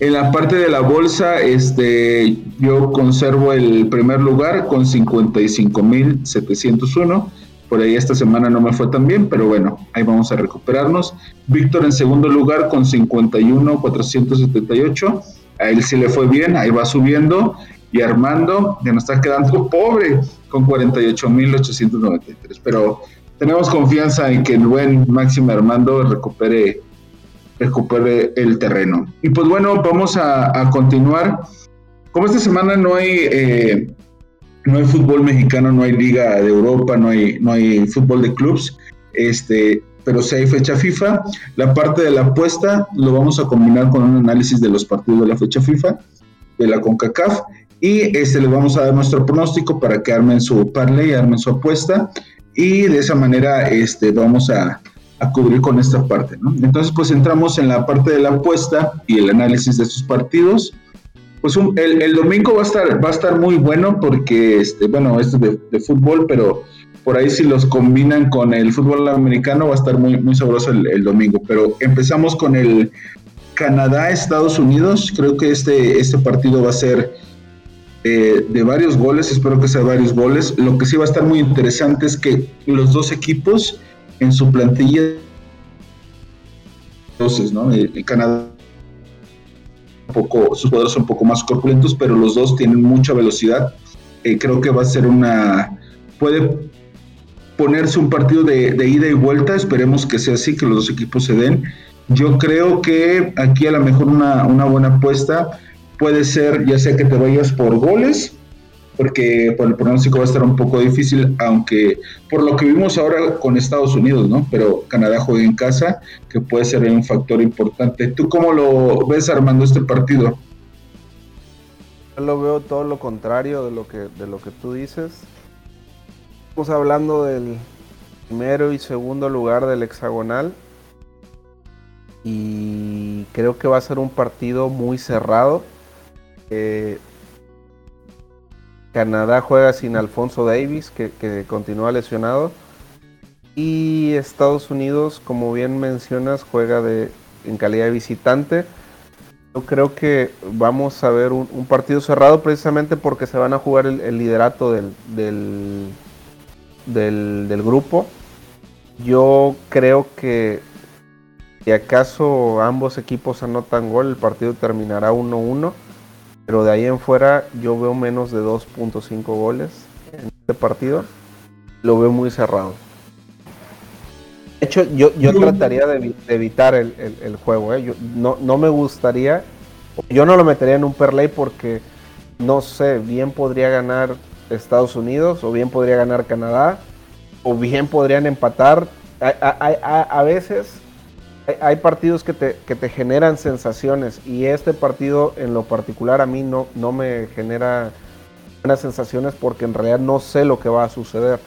[SPEAKER 1] En la parte de la bolsa, este, yo conservo el primer lugar con 55.701. Por ahí esta semana no me fue tan bien, pero bueno, ahí vamos a recuperarnos. Víctor en segundo lugar con 51.478. A él sí le fue bien, ahí va subiendo. Y Armando, ya nos está quedando pobre con 48.893. Pero tenemos confianza en que el buen Máximo Armando recupere recupere el terreno. Y pues bueno, vamos a, continuar. Como esta semana no hay, eh, no hay fútbol mexicano, no hay Liga de Europa, no hay, no hay fútbol de clubs, este, pero si hay fecha FIFA, la parte de la apuesta lo vamos a combinar con un análisis de los partidos de la fecha FIFA, de la CONCACAF, y este, le vamos a dar nuestro pronóstico para que armen su parlay, armen su apuesta, y de esa manera este, vamos a, a cubrir con esta parte. ¿no? Entonces, pues entramos en la parte de la apuesta y el análisis de estos partidos. Pues el, domingo va a estar va a estar muy bueno porque este bueno esto de, de, fútbol pero por ahí si los combinan con el fútbol americano va a estar muy muy sabroso el, domingo pero empezamos con el Canadá Estados Unidos creo que este este partido va a ser eh, de varios goles espero que sea varios goles lo que sí va a estar muy interesante es que los dos equipos en su plantilla. Entonces, ¿no? El, eh, Canadá, un poco, sus jugadores son un poco más corpulentos, pero los dos tienen mucha velocidad. Eh, creo que va a ser una. Puede ponerse un partido de, ida y vuelta. Esperemos que sea así, que los dos equipos se den. Yo creo que aquí a lo mejor una, una buena apuesta puede ser, ya sea que te vayas por goles porque por el pronóstico va a estar un poco difícil, aunque por lo que vimos ahora con Estados Unidos, ¿no? Pero Canadá juega en casa, que puede ser un factor importante. ¿Tú cómo lo ves armando este partido?
[SPEAKER 2] Yo lo veo todo lo contrario de lo que, de lo que tú dices. Estamos hablando del primero y segundo lugar del hexagonal. Y creo que va a ser un partido muy cerrado. Canadá juega sin Alfonso Davis, que, continúa lesionado. Y Estados Unidos, como bien mencionas, juega de, en calidad de visitante. Yo creo que vamos a ver un, partido cerrado precisamente porque se van a jugar el, liderato del, del, del, grupo. Yo creo que si acaso ambos equipos anotan gol, el partido terminará 1-1 pero de ahí en fuera yo veo menos de 2.5 goles en este partido. Lo veo muy cerrado. De hecho, yo, yo trataría de, evitar el, juego. ¿eh? no, no me gustaría. Yo no lo metería en un perlay porque no sé, bien podría ganar Estados Unidos o bien podría ganar Canadá o bien podrían empatar. a veces hay partidos que te, que te generan sensaciones y este partido en lo particular a mí no, no me genera buenas sensaciones porque en realidad no sé lo que va a suceder.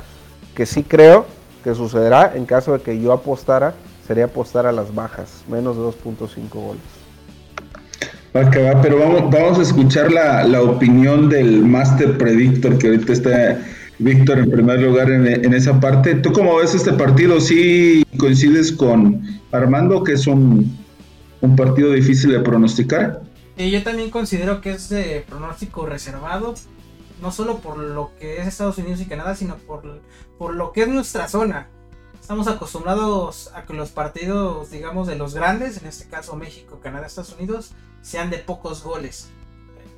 [SPEAKER 2] Que sí creo que sucederá en caso de que yo apostara, sería apostar a las bajas, menos de 2.5 goles.
[SPEAKER 1] Va que va, pero vamos, vamos a escuchar la, la opinión del Master Predictor que ahorita está Víctor en primer lugar en, esa parte. ¿Tú cómo ves este partido? ¿Sí coincides con Armando que es un, partido difícil de pronosticar?
[SPEAKER 3] yo también considero que es de pronóstico reservado, no solo por lo que es Estados Unidos y Canadá, sino por, por lo que es nuestra zona. Estamos acostumbrados a que los partidos, digamos, de los grandes, en este caso México, Canadá, Estados Unidos, sean de pocos goles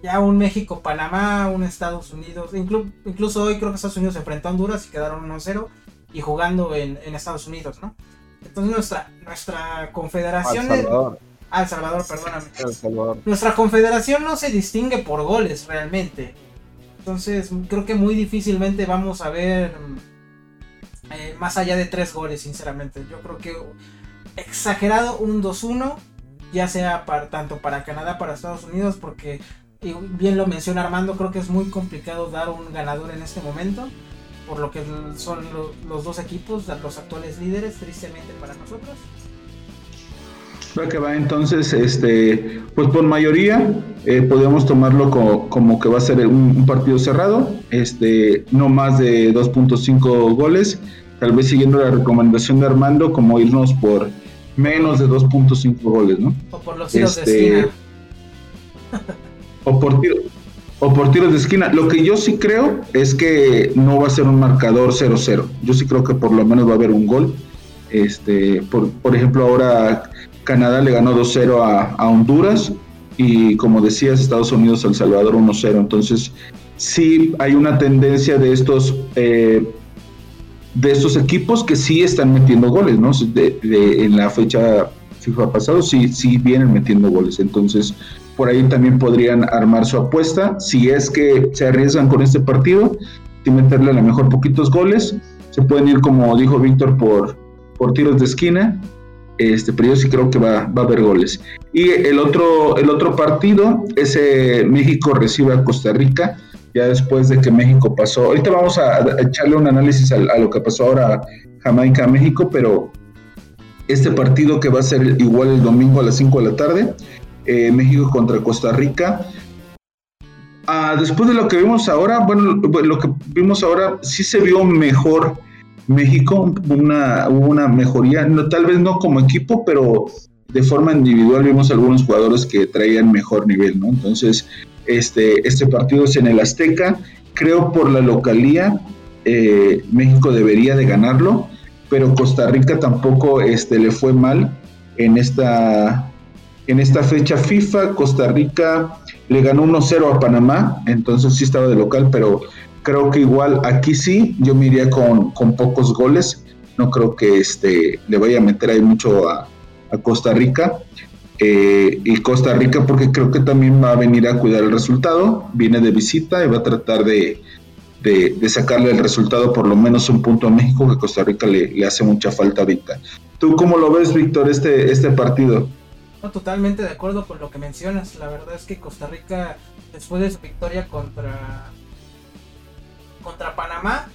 [SPEAKER 3] ya un México-Panamá, un Estados Unidos, incluso hoy creo que Estados Unidos se enfrentó a Honduras y quedaron 1-0 y jugando en, Estados Unidos, ¿no? Entonces nuestra, nuestra confederación... El Salvador. Ah, El Salvador, perdóname. Nuestra confederación no se distingue por goles realmente. Entonces creo que muy difícilmente vamos a ver eh, más allá de tres goles, sinceramente. Yo creo que exagerado un 2-1, ya sea para, tanto para Canadá, para Estados Unidos, porque y bien lo menciona Armando, creo que es muy complicado dar un ganador en este momento, por lo que son los dos equipos, los actuales líderes, tristemente para nosotros.
[SPEAKER 1] que va entonces, este, pues por mayoría eh, podemos tomarlo como, que va a ser un, partido cerrado, este, no más de 2.5 goles, tal vez siguiendo la recomendación de Armando, como irnos por menos de 2.5 goles, ¿no?
[SPEAKER 3] O por los tiros de este, esquina.
[SPEAKER 1] o por, tiros de esquina. Lo que yo sí creo es que no va a ser un marcador 0-0. Yo sí creo que por lo menos va a haber un gol. Este, por, por ejemplo, ahora Canadá le ganó 2-0 a, Honduras y como decías, Estados Unidos El Salvador 1-0. Entonces, sí hay una tendencia de estos eh, de estos equipos que sí están metiendo goles, ¿no? en la fecha FIFA pasado sí, sí vienen metiendo goles. Entonces, por ahí también podrían armar su apuesta. Si es que se arriesgan con este partido, y meterle a lo mejor poquitos goles, se pueden ir, como dijo Víctor, por, por tiros de esquina. Este, pero yo sí creo que va, va a haber goles. Y el otro, el otro partido es México recibe a Costa Rica ya después de que México pasó. Ahorita vamos a, echarle un análisis a, lo que pasó ahora Jamaica-México, pero este partido que va a ser igual el domingo a las 5 de la tarde, eh, México contra Costa Rica. Ah, después de lo que vimos ahora, bueno, lo que vimos ahora sí se vio mejor México, una, hubo una mejoría, no, tal vez no como equipo, pero de forma individual vimos algunos jugadores que traían mejor nivel, ¿no? Entonces, este, este partido es en el Azteca. Creo por la localía, eh, México debería de ganarlo, pero Costa Rica tampoco este, le fue mal en esta, en esta fecha FIFA. Costa Rica le ganó 1-0 a Panamá, entonces sí estaba de local, pero creo que igual aquí sí, yo me iría con, pocos goles. No creo que este, le vaya a meter ahí mucho a, Costa Rica. Eh, y Costa Rica porque creo que también va a venir a cuidar el resultado, viene de visita y va a tratar de, sacarle el resultado por lo menos un punto a México que Costa Rica le, hace mucha falta ahorita. ¿Tú cómo lo ves, Víctor, este, este partido?
[SPEAKER 3] Totalmente de acuerdo con lo que mencionas. La verdad es que Costa Rica, después de su victoria contra, contra Panamá,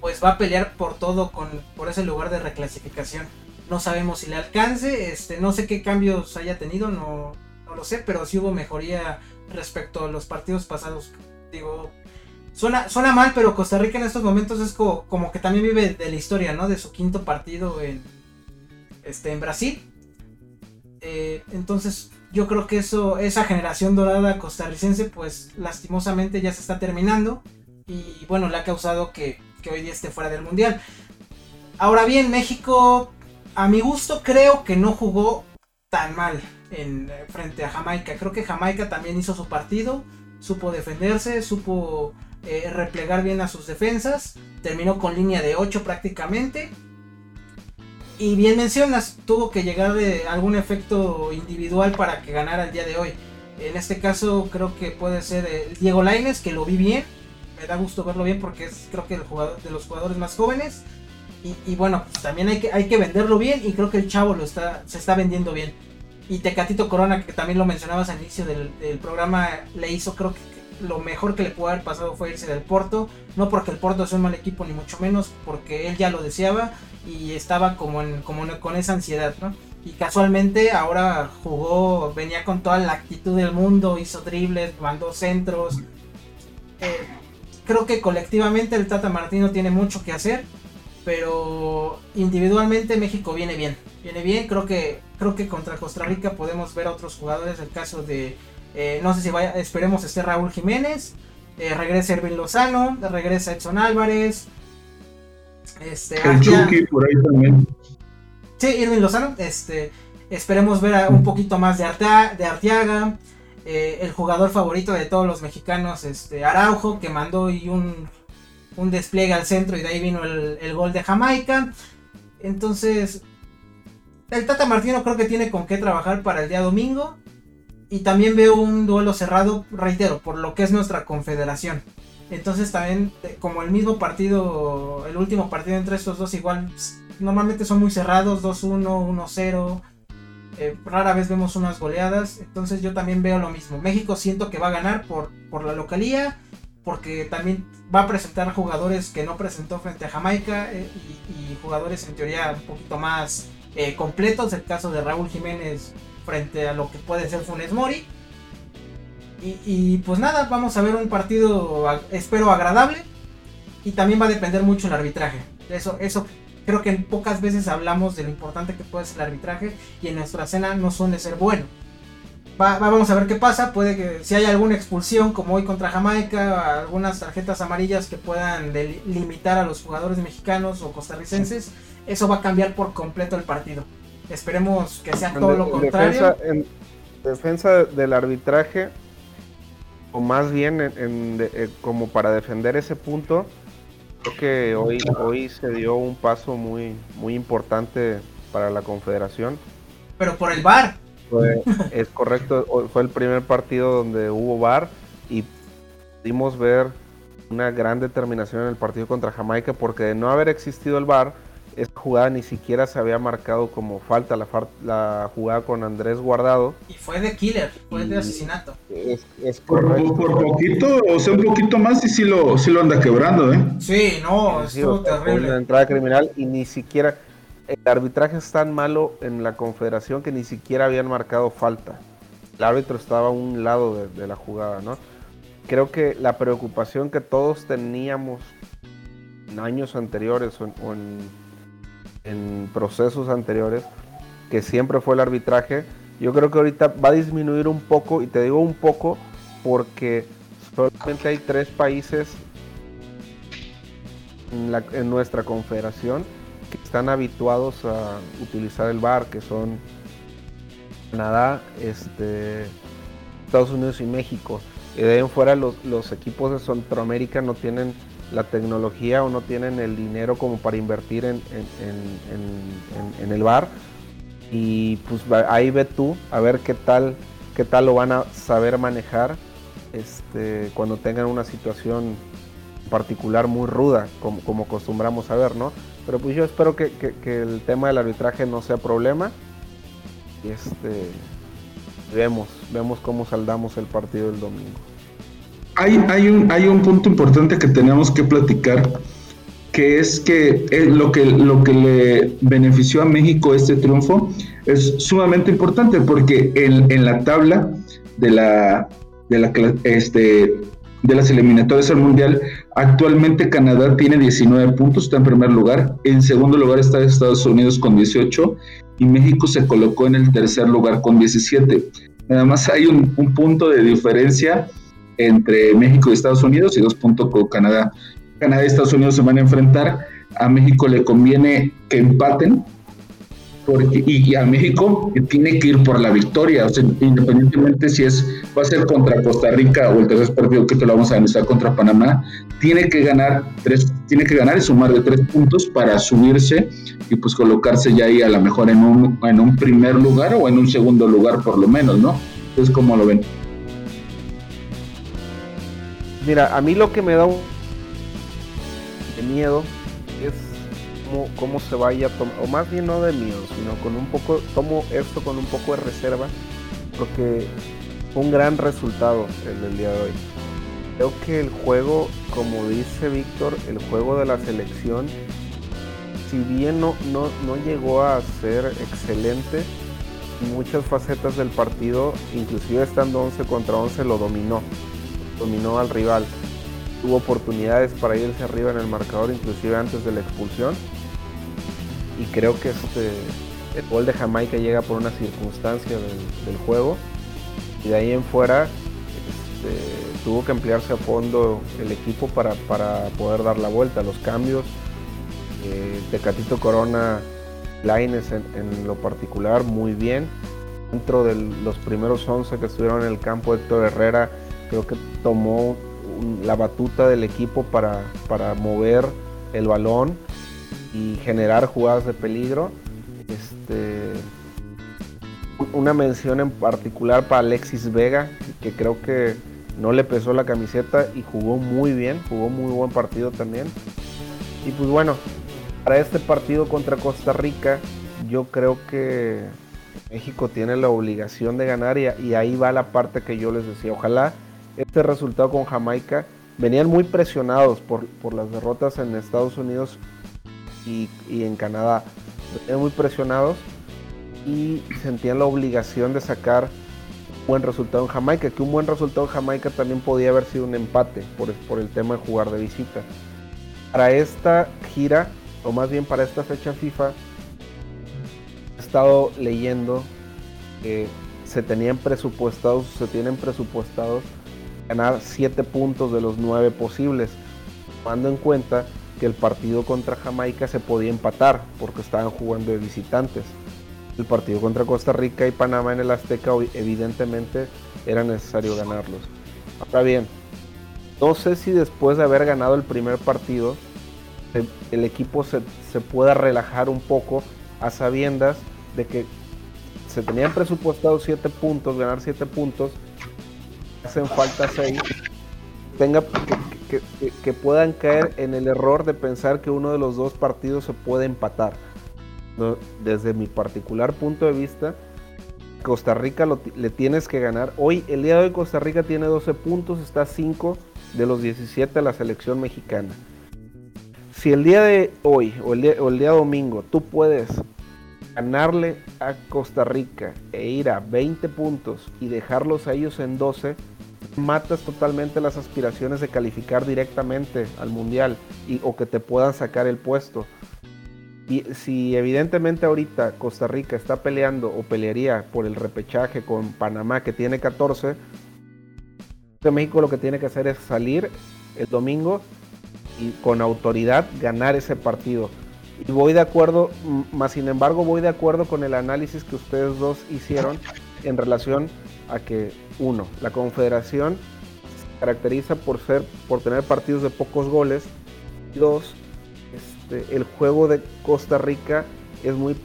[SPEAKER 3] pues va a pelear por todo con, por ese lugar de reclasificación. No sabemos si le alcance, este, no sé qué cambios haya tenido, no, lo sé, pero sí hubo mejoría respecto a los partidos pasados. Digo, suena, suena mal, pero Costa Rica en estos momentos es como, que también vive de la historia, ¿no? De su quinto partido en, este, en Brasil. Eh, entonces, yo creo que eso, esa generación dorada costarricense, pues lastimosamente ya se está terminando. Y bueno, le ha causado que, hoy día esté fuera del mundial. Ahora bien, México a mi gusto creo que no jugó tan mal en, eh, frente a Jamaica. Creo que Jamaica también hizo su partido, supo defenderse, supo eh, replegar bien a sus defensas, terminó con línea de 8 prácticamente. Y bien mencionas, tuvo que llegar de algún efecto individual para que ganara el día de hoy. En este caso creo que puede ser eh, Diego Laines, que lo vi bien. Me da gusto verlo bien porque es creo que el jugador, de los jugadores más jóvenes. Y, bueno, pues, también hay que, hay que venderlo bien y creo que el chavo lo está, se está vendiendo bien. Y Tecatito Corona, que también lo mencionabas al inicio del, programa, le hizo, creo que lo mejor que le pudo haber pasado fue irse del Porto. No porque el Porto sea un mal equipo, ni mucho menos, porque él ya lo deseaba y estaba como, en, como con esa ansiedad, ¿no? Y casualmente ahora jugó, venía con toda la actitud del mundo, hizo dribles, mandó centros. Eh, creo que colectivamente el Tata Martino tiene mucho que hacer pero individualmente México viene bien. Viene bien, creo que creo que contra Costa Rica podemos ver a otros jugadores, el caso de eh, no sé si vaya, esperemos esté Raúl Jiménez, eh, regresa Erwin Lozano, regresa Edson Álvarez,
[SPEAKER 1] este el Chucky por ahí también.
[SPEAKER 3] Sí, Irving Lozano, este esperemos ver un poquito más de, de Arteaga, eh, el jugador favorito de todos los mexicanos, este Araujo, que mandó y un un despliegue al centro y de ahí vino el, gol de Jamaica. Entonces, el Tata Martino creo que tiene con qué trabajar para el día domingo. Y también veo un duelo cerrado, reitero, por lo que es nuestra confederación. Entonces también, eh, como el mismo partido, el último partido entre estos dos igual, normalmente son muy cerrados, 2-1, 1-0. eh, rara vez vemos unas goleadas, entonces yo también veo lo mismo. México siento que va a ganar por, por la localía, porque también va a presentar jugadores que no presentó frente a Jamaica eh, y, jugadores en teoría un poquito más completos, el caso de Raúl Jiménez frente a lo que puede ser Funes Mori. Y, pues nada, vamos a ver un partido, espero, agradable. Y también va a depender mucho el arbitraje. Eso, eso creo que pocas veces hablamos de lo importante que puede ser el arbitraje. Y en nuestra escena no suele ser bueno. vamos a ver qué pasa. Puede que si hay alguna expulsión, como hoy contra Jamaica, algunas tarjetas amarillas que puedan limitar a los jugadores mexicanos o costarricenses, eso va a cambiar por completo el partido. Esperemos que sea todo lo contrario.
[SPEAKER 2] en defensa del arbitraje, o más bien en, eh, como para defender ese punto, creo que hoy, hoy se dio un paso muy, muy importante para la Confederación.
[SPEAKER 3] Pero por el VAR.
[SPEAKER 2] es correcto, fue el primer partido donde hubo VAR y pudimos ver una gran determinación en el partido contra Jamaica porque de no haber existido el VAR, esa jugada ni siquiera se había marcado como falta, la, la jugada con Andrés Guardado.
[SPEAKER 3] Y fue de killer, fue de asesinato.
[SPEAKER 1] Es, por, poquito, o sea, un poquito más y sí lo, sí lo anda quebrando, ¿eh?
[SPEAKER 3] Sí, no, estuvo terrible.
[SPEAKER 2] Una entrada criminal y ni siquiera... El arbitraje es tan malo en la confederación que ni siquiera habían marcado falta. El árbitro estaba a un lado de, la jugada, ¿no? Creo que la preocupación que todos teníamos en años anteriores o en en procesos anteriores, que siempre fue el arbitraje, yo creo que ahorita va a disminuir un poco, y te digo un poco porque solamente hay tres países en, nuestra confederación que están habituados a utilizar el VAR, que son Canadá, este, Estados Unidos y México. Y de ahí en fuera los, los equipos de Centroamérica no tienen la tecnología o no tienen el dinero como para invertir en, en, el bar. Y pues ahí ve tú a ver qué tal, qué tal lo van a saber manejar este, cuando tengan una situación particular muy ruda, como, como acostumbramos a ver, ¿no? Pero pues yo espero que, el tema del arbitraje no sea problema. Y este vemos, vemos cómo saldamos el partido del domingo
[SPEAKER 1] hay, un, hay un punto importante que tenemos que platicar, que es que eh, lo que, lo que le benefició a México este triunfo es sumamente importante porque en, en la tabla de la, de la este, de las eliminatorias al Mundial, actualmente Canadá tiene 19 puntos, está en primer lugar, en segundo lugar está Estados Unidos con 18 y México se colocó en el tercer lugar con 17. Nada más hay un punto de diferencia entre México y Estados Unidos y dos puntos con Canadá. Canadá y Estados Unidos se van a enfrentar. A México le conviene que empaten porque, y, a México tiene que ir por la victoria, independientemente si es va a ser contra Costa Rica o el tercer partido que te lo vamos a analizar contra Panamá, tiene que ganar tres, tiene que ganar y sumar de tres puntos para subirse y pues colocarse ya ahí a lo mejor en un, en un primer lugar o en un segundo lugar por lo menos, ¿no? Entonces, ¿cómo lo ven?
[SPEAKER 2] Mira, a mí lo que me da de miedo es cómo, se vaya a tomar, o más bien no de miedo, sino con un poco, tomo esto con un poco de reserva, porque un gran resultado el del día de hoy. Creo que el juego, como dice Víctor, el juego de la selección, si bien no, no, no llegó a ser excelente, muchas facetas del partido, inclusive estando 11 contra 11, lo dominó dominó al rival. Tuvo oportunidades para irse arriba en el marcador, inclusive antes de la expulsión. Y creo que este, el gol de Jamaica llega por una circunstancia del, juego. Y de ahí en fuera este, tuvo que ampliarse a fondo el equipo para, poder dar la vuelta. Los cambios eh, de Catito Corona, Laines en, en, lo particular, muy bien. Dentro de los primeros 11 que estuvieron en el campo, Héctor Herrera creo que tomó la batuta del equipo para, mover el balón y generar jugadas de peligro. Este, una mención en particular para Alexis Vega, que creo que no le pesó la camiseta y jugó muy bien, jugó muy buen partido también. Y pues bueno, para este partido contra Costa Rica, yo creo que México tiene la obligación de ganar y, y, ahí va la parte que yo les decía. Ojalá este resultado con Jamaica, venían muy presionados por, por las derrotas en Estados Unidos y, y, en Canadá. Venían muy presionados y sentían la obligación de sacar un buen resultado en Jamaica, que un buen resultado en Jamaica también podía haber sido un empate por, por el tema de jugar de visita. Para esta gira, o más bien para esta fecha FIFA, he estado leyendo que se tenían presupuestados, se tienen presupuestados ganar 7 puntos de los 9 posibles, tomando en cuenta que el partido contra Jamaica se podía empatar porque estaban jugando de visitantes. El partido contra Costa Rica y Panamá en el Azteca evidentemente era necesario ganarlos. Ahora bien, no sé si después de haber ganado el primer partido el equipo se, pueda relajar un poco a sabiendas de que se tenían presupuestados 7 puntos, ganar 7 puntos, hacen falta 6, tenga, que, que, puedan caer en el error de pensar que uno de los dos partidos se puede empatar. Desde mi particular punto de vista, Costa Rica le tienes que ganar. Hoy, el día de hoy, Costa Rica tiene 12 puntos, está 5 de los 17 a la selección mexicana. Si el día de hoy o el día, o el día domingo tú puedes ganarle a Costa Rica e ir a 20 puntos y dejarlos a ellos en 12, matas totalmente las aspiraciones de calificar directamente al mundial y, o que te puedan sacar el puesto. Y si evidentemente ahorita Costa Rica está peleando o pelearía por el repechaje con Panamá que tiene 14, México lo que tiene que hacer es salir el domingo y con autoridad ganar ese partido. Y voy de acuerdo, más sin embargo voy de acuerdo con el análisis que ustedes dos hicieron en relación a que uno, la Confederación se caracteriza por ser, por tener partidos de pocos goles. Dos, este, el juego de Costa Rica es muy,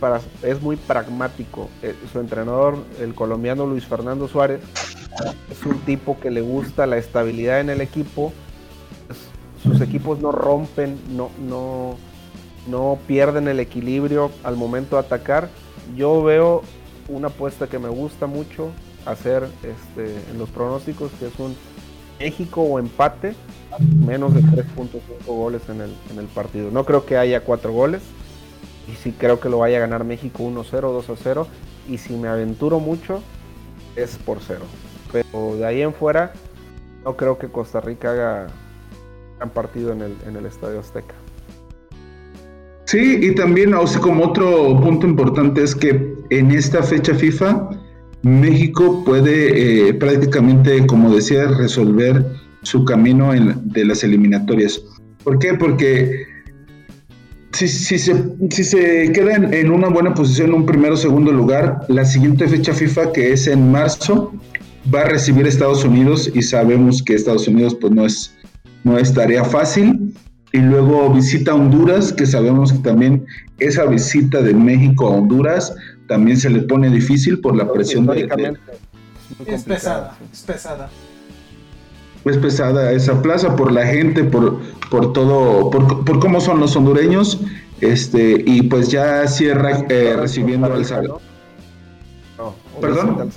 [SPEAKER 2] es muy pragmático. Eh, su entrenador, el colombiano Luis Fernando Suárez, es un tipo que le gusta la estabilidad en el equipo. Sus equipos no rompen, no, no, no pierden el equilibrio al momento de atacar. Yo veo una apuesta que me gusta mucho hacer este, en los pronósticos, que es un México o empate, menos de 3.5 goles en el, en el partido. No creo que haya 4 goles, y sí creo que lo vaya a ganar México 1-0, 2-0, y si me aventuro mucho, es por 0. Pero de ahí en fuera, no creo que Costa Rica haga gran partido en el, en el Estadio Azteca.
[SPEAKER 1] Sí, y también como otro punto importante es que en esta fecha FIFA México puede eh, prácticamente, como decía, resolver su camino en, de las eliminatorias. ¿Por qué? Porque si, si, se, si se queda en, en, una buena posición, un primero o segundo lugar, la siguiente fecha FIFA, que es en marzo, va a recibir Estados Unidos y sabemos que Estados Unidos pues no es, no es tarea fácil y luego visita Honduras, que sabemos que también esa visita de México a Honduras también se le pone difícil por la presión de, de
[SPEAKER 3] es pesada, es pesada.
[SPEAKER 1] Es pesada esa plaza por la gente, por, por todo, por, por cómo son los hondureños, este, y pues ya cierra eh, recibiendo al Salvador.
[SPEAKER 2] No, perdón.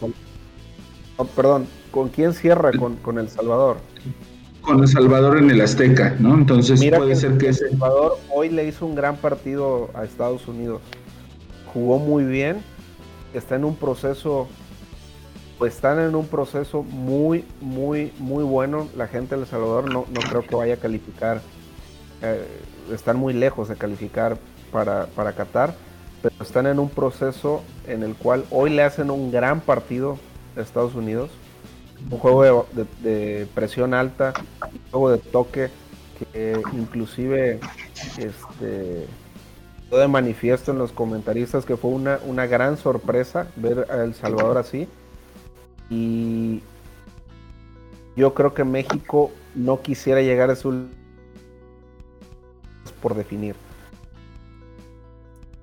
[SPEAKER 2] No, perdón, ¿con quién cierra? Con, con El Salvador
[SPEAKER 1] con El Salvador en el Azteca, ¿no? Entonces
[SPEAKER 2] Mira
[SPEAKER 1] puede
[SPEAKER 2] que
[SPEAKER 1] ser que
[SPEAKER 2] El
[SPEAKER 1] ese...
[SPEAKER 2] Salvador hoy le hizo un gran partido a Estados Unidos. Jugó muy bien, está en un proceso, pues están en un proceso muy, muy, muy bueno. La gente de Salvador no, no creo que vaya a calificar, eh, están muy lejos de calificar para, para Qatar, pero están en un proceso en el cual hoy le hacen un gran partido a Estados Unidos un juego de, de, presión alta, un juego de toque que inclusive este de manifiesto en los comentaristas que fue una, una gran sorpresa ver a El Salvador así y yo creo que México no quisiera llegar a su por definir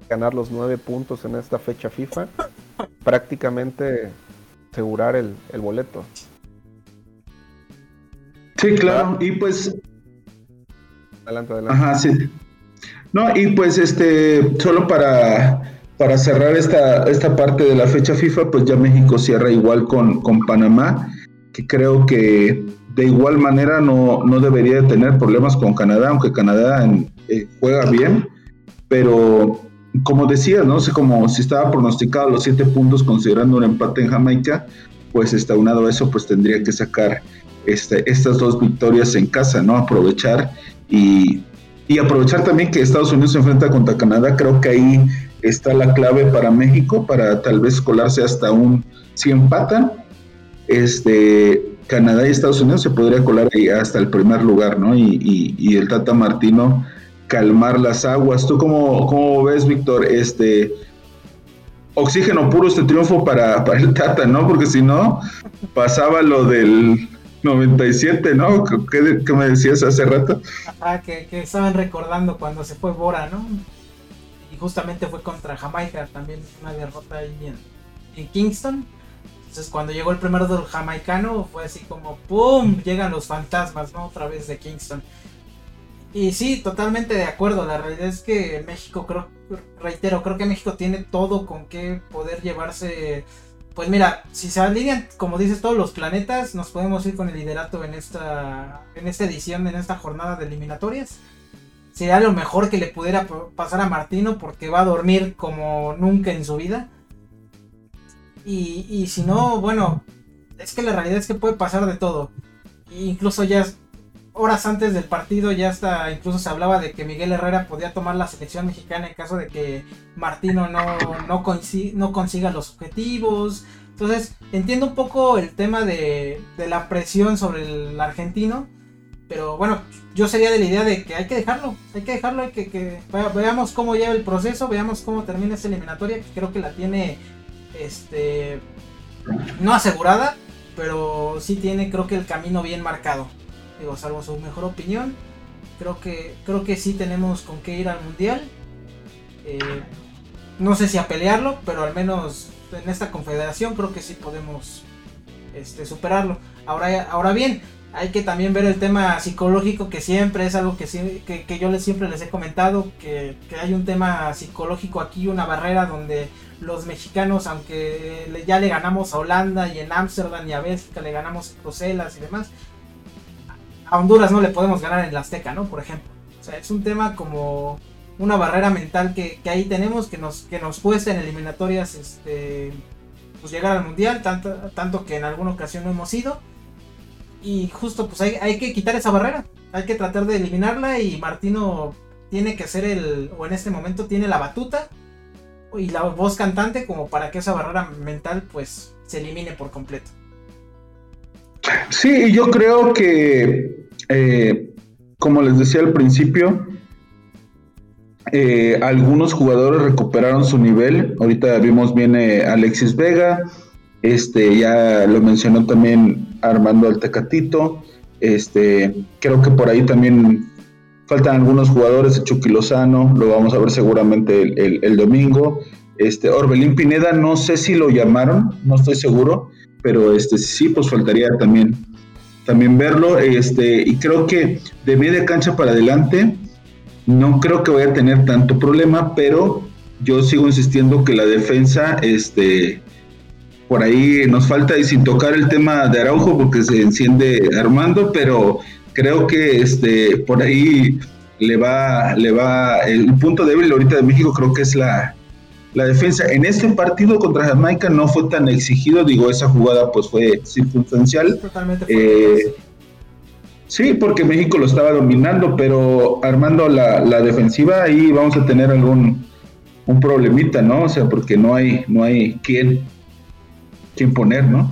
[SPEAKER 2] ganar los nueve puntos en esta fecha FIFA prácticamente asegurar el, el boleto.
[SPEAKER 1] Sí, claro, y pues...
[SPEAKER 2] Adelante, adelante.
[SPEAKER 1] Ajá, sí. No, y pues este, solo para, para cerrar esta, esta parte de la fecha FIFA, pues ya México cierra igual con, con Panamá, que creo que de igual manera no, no debería de tener problemas con Canadá, aunque Canadá eh, juega bien, pero como decía, no sé, como si estaba pronosticado los siete puntos considerando un empate en Jamaica, pues está unado a eso, pues tendría que sacar este, estas dos victorias en casa, ¿no? Aprovechar y, y aprovechar también que Estados Unidos se enfrenta contra Canadá, creo que ahí está la clave para México, para tal vez colarse hasta un, si empatan, este, Canadá y Estados Unidos se podría colar ahí hasta el primer lugar, ¿no? Y, y, el Tata Martino calmar las aguas. ¿Tú cómo, cómo ves, Víctor? Este, oxígeno puro este triunfo para, para el Tata, ¿no? Porque si no, pasaba lo del 97, ¿no? ¿Qué, me decías hace rato?
[SPEAKER 3] Ah, que, estaban recordando cuando se fue Bora, ¿no? Y justamente fue contra Jamaica, también una derrota ahí en, en Kingston. Entonces cuando llegó el primer del jamaicano fue así como ¡pum! Llegan los fantasmas, ¿no? Otra vez de Kingston. Y sí, totalmente de acuerdo. La realidad es que México, creo, reitero, creo que México tiene todo con que poder llevarse. Pues mira, si se alinean, como dices, todos los planetas, nos podemos ir con el liderato en esta, en esta edición, en esta jornada de eliminatorias. Sería lo mejor que le pudiera pasar a Martino porque va a dormir como nunca en su vida. Y, si no, bueno, es que la realidad es que puede pasar de todo. incluso ya horas antes del partido ya hasta incluso se hablaba de que Miguel Herrera podía tomar la selección mexicana en caso de que Martino no, no, no consiga los objetivos. Entonces, entiendo un poco el tema de, de la presión sobre el argentino. Pero bueno, yo sería de la idea de que hay que dejarlo, hay que dejarlo, hay que, que veamos cómo lleva el proceso, veamos cómo termina esa eliminatoria, que creo que la tiene este, no asegurada, pero sí tiene creo que el camino bien marcado. Salvo su mejor opinión, creo que, creo que sí tenemos con qué ir al mundial. Eh, no sé si a pelearlo, pero al menos en esta confederación creo que sí podemos este, superarlo. Ahora, ahora bien, hay que también ver el tema psicológico, que siempre es algo que, que, yo les, siempre les he comentado, que, que, hay un tema psicológico aquí, una barrera donde los mexicanos, aunque ya le ganamos a Holanda y en Ámsterdam y a Bélgica le ganamos a Bruselas y demás, a Honduras no le podemos ganar en la Azteca, ¿no? Por ejemplo. O sea, es un tema como una barrera mental que, que ahí tenemos que nos, que nos cuesta en eliminatorias este, pues llegar al Mundial, tanto, tanto que en alguna ocasión no hemos ido. Y justo pues hay, hay que quitar esa barrera, hay que tratar de eliminarla y Martino tiene que ser el, o en este momento tiene la batuta y la voz cantante como para que esa barrera mental pues se elimine por completo.
[SPEAKER 1] Sí, yo creo que, eh, como les decía al principio, eh, algunos jugadores recuperaron su nivel. Ahorita vimos viene Alexis Vega, este ya lo mencionó también Armando Altecatito. Este, creo que por ahí también Faltan algunos jugadores, Chucky Lozano, lo vamos a ver seguramente el, domingo. Este, Orbelín Pineda, no sé si lo llamaron, no estoy seguro, pero este, sí, pues faltaría también, también verlo. Este, y creo que de media cancha para adelante, no creo que vaya a tener tanto problema, pero yo sigo insistiendo que la defensa, este, por ahí nos falta, y sin tocar el tema de Araujo, porque se enciende Armando, pero creo que este por ahí le va, le va, el punto débil ahorita de México creo que es la, defensa. En este partido contra Jamaica no fue tan exigido, digo, esa jugada pues fue circunstancial. Totalmente eh, sí, porque México lo estaba dominando, pero armando la, la, defensiva ahí vamos a tener algún un problemita, ¿no? O sea, porque no hay, no hay quien, quien poner, ¿no?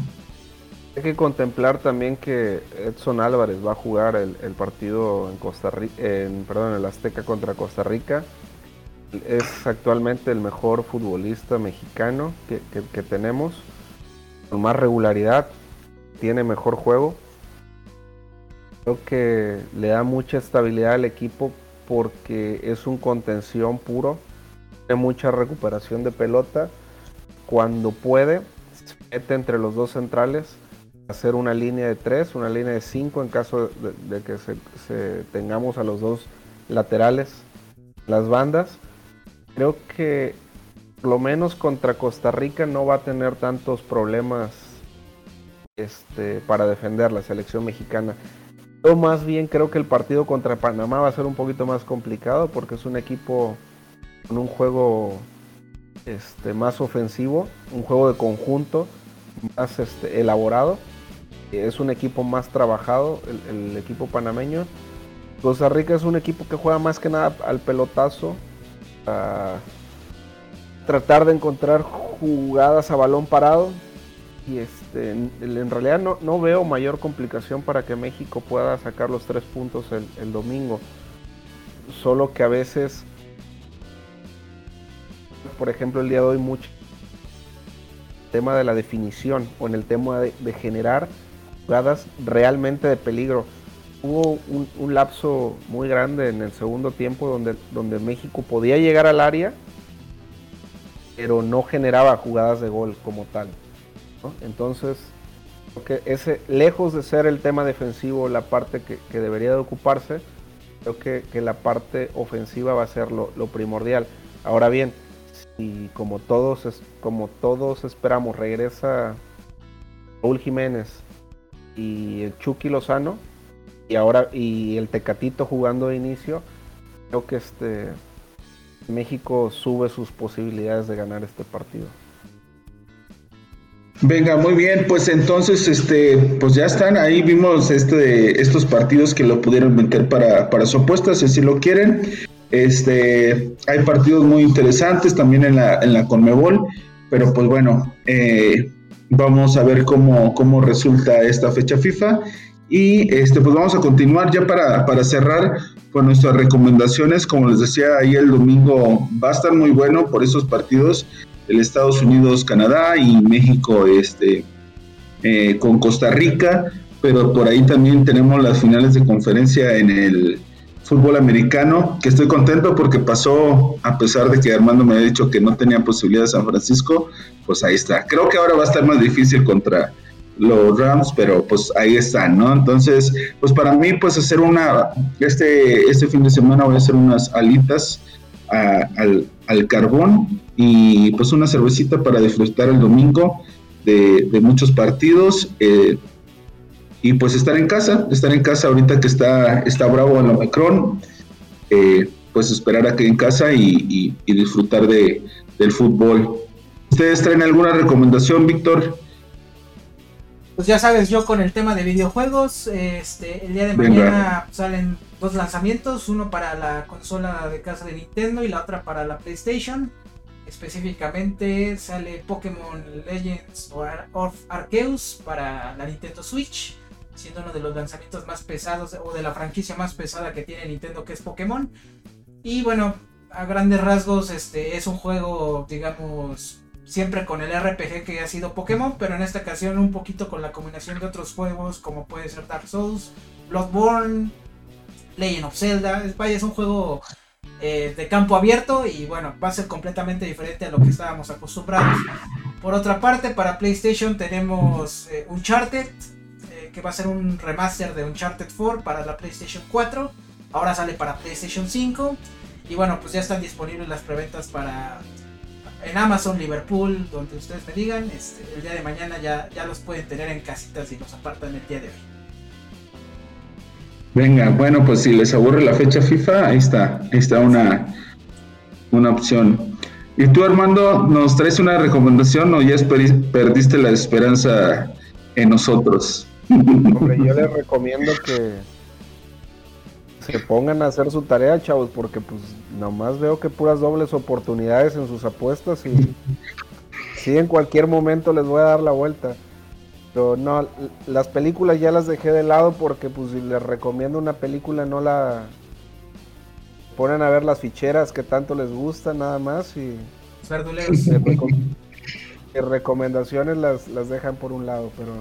[SPEAKER 2] Hay que contemplar también que Edson Álvarez va a jugar el, partido en Costa Rica, en, perdón, en el Azteca contra Costa Rica. Es actualmente el mejor futbolista mexicano que, tenemos, con más regularidad, tiene mejor juego. Creo que le da mucha estabilidad al equipo porque es un contención puro, tiene mucha recuperación de pelota. Cuando puede, se mete entre los dos centrales hacer una línea de 3, una línea de 5 en caso de, que se, tengamos a los dos laterales, las bandas. Creo que por lo menos contra Costa Rica no va a tener tantos problemas este, para defender la selección mexicana. Yo más bien creo que el partido contra Panamá va a ser un poquito más complicado porque es un equipo con un juego este, más ofensivo, un juego de conjunto más este, elaborado. Es un equipo más trabajado, el, equipo panameño. Costa Rica es un equipo que juega más que nada al pelotazo, a tratar de encontrar jugadas a balón parado. Y este, en, realidad no, veo mayor complicación para que México pueda sacar los tres puntos el, el domingo. Solo que a veces por ejemplo, el día de hoy mucho tema de la definición o en el tema de, generar jugadas realmente de peligro. Hubo un, lapso muy grande en el segundo tiempo donde, donde México podía llegar al área, pero no generaba jugadas de gol como tal. Entonces, que ese, lejos de ser el tema defensivo la parte que, debería de ocuparse, creo que, la parte ofensiva va a ser lo, lo primordial. Ahora bien, y como todos, como todos esperamos, regresa Raúl Jiménez y el Chucky Lozano y ahora y el Tecatito jugando de inicio, creo que este México sube sus posibilidades de ganar este partido.
[SPEAKER 1] Venga, muy bien, pues entonces, este, pues ya están, ahí vimos este, estos partidos que lo pudieron meter para, para su apuesta, si lo quieren. Este, hay partidos muy interesantes también en la, en la Conmebol, pero pues bueno, eh, vamos a ver cómo, cómo resulta esta fecha FIFA. Y este, pues vamos a continuar ya para, para cerrar con nuestras recomendaciones. Como les decía, ahí el domingo va a estar muy bueno por esos partidos. El Estados Unidos, Canadá y México este, eh, con Costa Rica. Pero por ahí también tenemos las finales de conferencia en el, fútbol americano, que estoy contento porque pasó, a pesar de que Armando me había dicho que no tenía posibilidad de San Francisco, pues ahí está. Creo que ahora va a estar más difícil contra los Rams, pero pues ahí están, ¿no? Entonces, pues para mí, pues hacer una, este, este fin de semana voy a hacer unas alitas al, al, carbón y pues una cervecita para disfrutar el domingo de, muchos partidos. Eh, y pues estar en casa, estar en casa ahorita que está, está bravo el Omicron, eh, pues esperar a que en casa y, disfrutar de, del fútbol. ¿Ustedes traen alguna recomendación, Víctor?
[SPEAKER 3] Pues ya sabes, yo con el tema de videojuegos, este, el día de mañana salen dos lanzamientos, uno para la consola de casa de Nintendo y la otra para la PlayStation. Específicamente sale Pokémon Legends of Arceus para la Nintendo Switch siendo uno de los lanzamientos más pesados o de la franquicia más pesada que tiene Nintendo que es Pokémon. Y bueno, a grandes rasgos este es un juego, digamos, siempre con el RPG que ha sido Pokémon, pero en esta ocasión un poquito con la combinación de otros juegos como puede ser Dark Souls, Bloodborne, Legend of Zelda. Vaya, es un juego eh, de campo abierto y bueno, va a ser completamente diferente a lo que estábamos acostumbrados. Por otra parte, para PlayStation tenemos eh, Uncharted, que va a ser un remaster de Uncharted 4 para la PlayStation 4. Ahora sale para PlayStation 5. Y bueno, pues ya están disponibles las preventas para en Amazon, Liverpool, donde ustedes me digan. Este, el día de mañana ya, ya los pueden tener en casitas y los apartan el día de hoy.
[SPEAKER 1] Venga, bueno, pues si les aburre la fecha FIFA, ahí está, ahí está una, una opción. ¿Y tú, Armando, nos traes una recomendación o ya perdiste la esperanza en nosotros?
[SPEAKER 2] Hombre, yo les recomiendo que se pongan a hacer su tarea, chavos, porque pues nomás veo que puras dobles oportunidades en sus apuestas y sí en cualquier momento les voy a dar la vuelta. Pero no, las películas ya las dejé de lado porque pues si les recomiendo una película no la ponen a ver las ficheras que tanto les gusta nada más y y recomendaciones las, las dejan por un lado, pero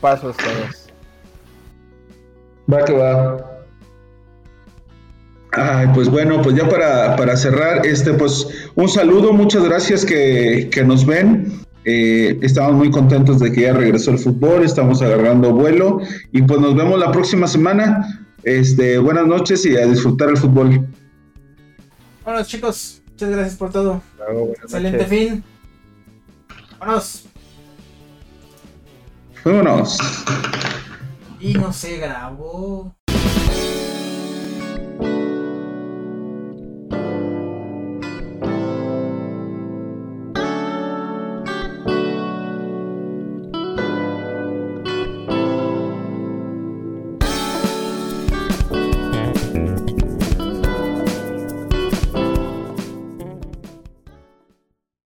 [SPEAKER 2] paso esta vez.
[SPEAKER 1] Va que va. Ay, pues bueno, pues ya para, cerrar, este, pues un saludo, muchas gracias que, nos ven. Eh, estamos muy contentos de que ya regresó el fútbol, estamos agarrando vuelo y pues nos vemos la próxima semana. Este, buenas noches y a disfrutar el fútbol.
[SPEAKER 3] Bueno chicos, Muchas gracias por todo. Excelente fin. Vámonos.
[SPEAKER 1] Vámonos.
[SPEAKER 3] Y no se grabó.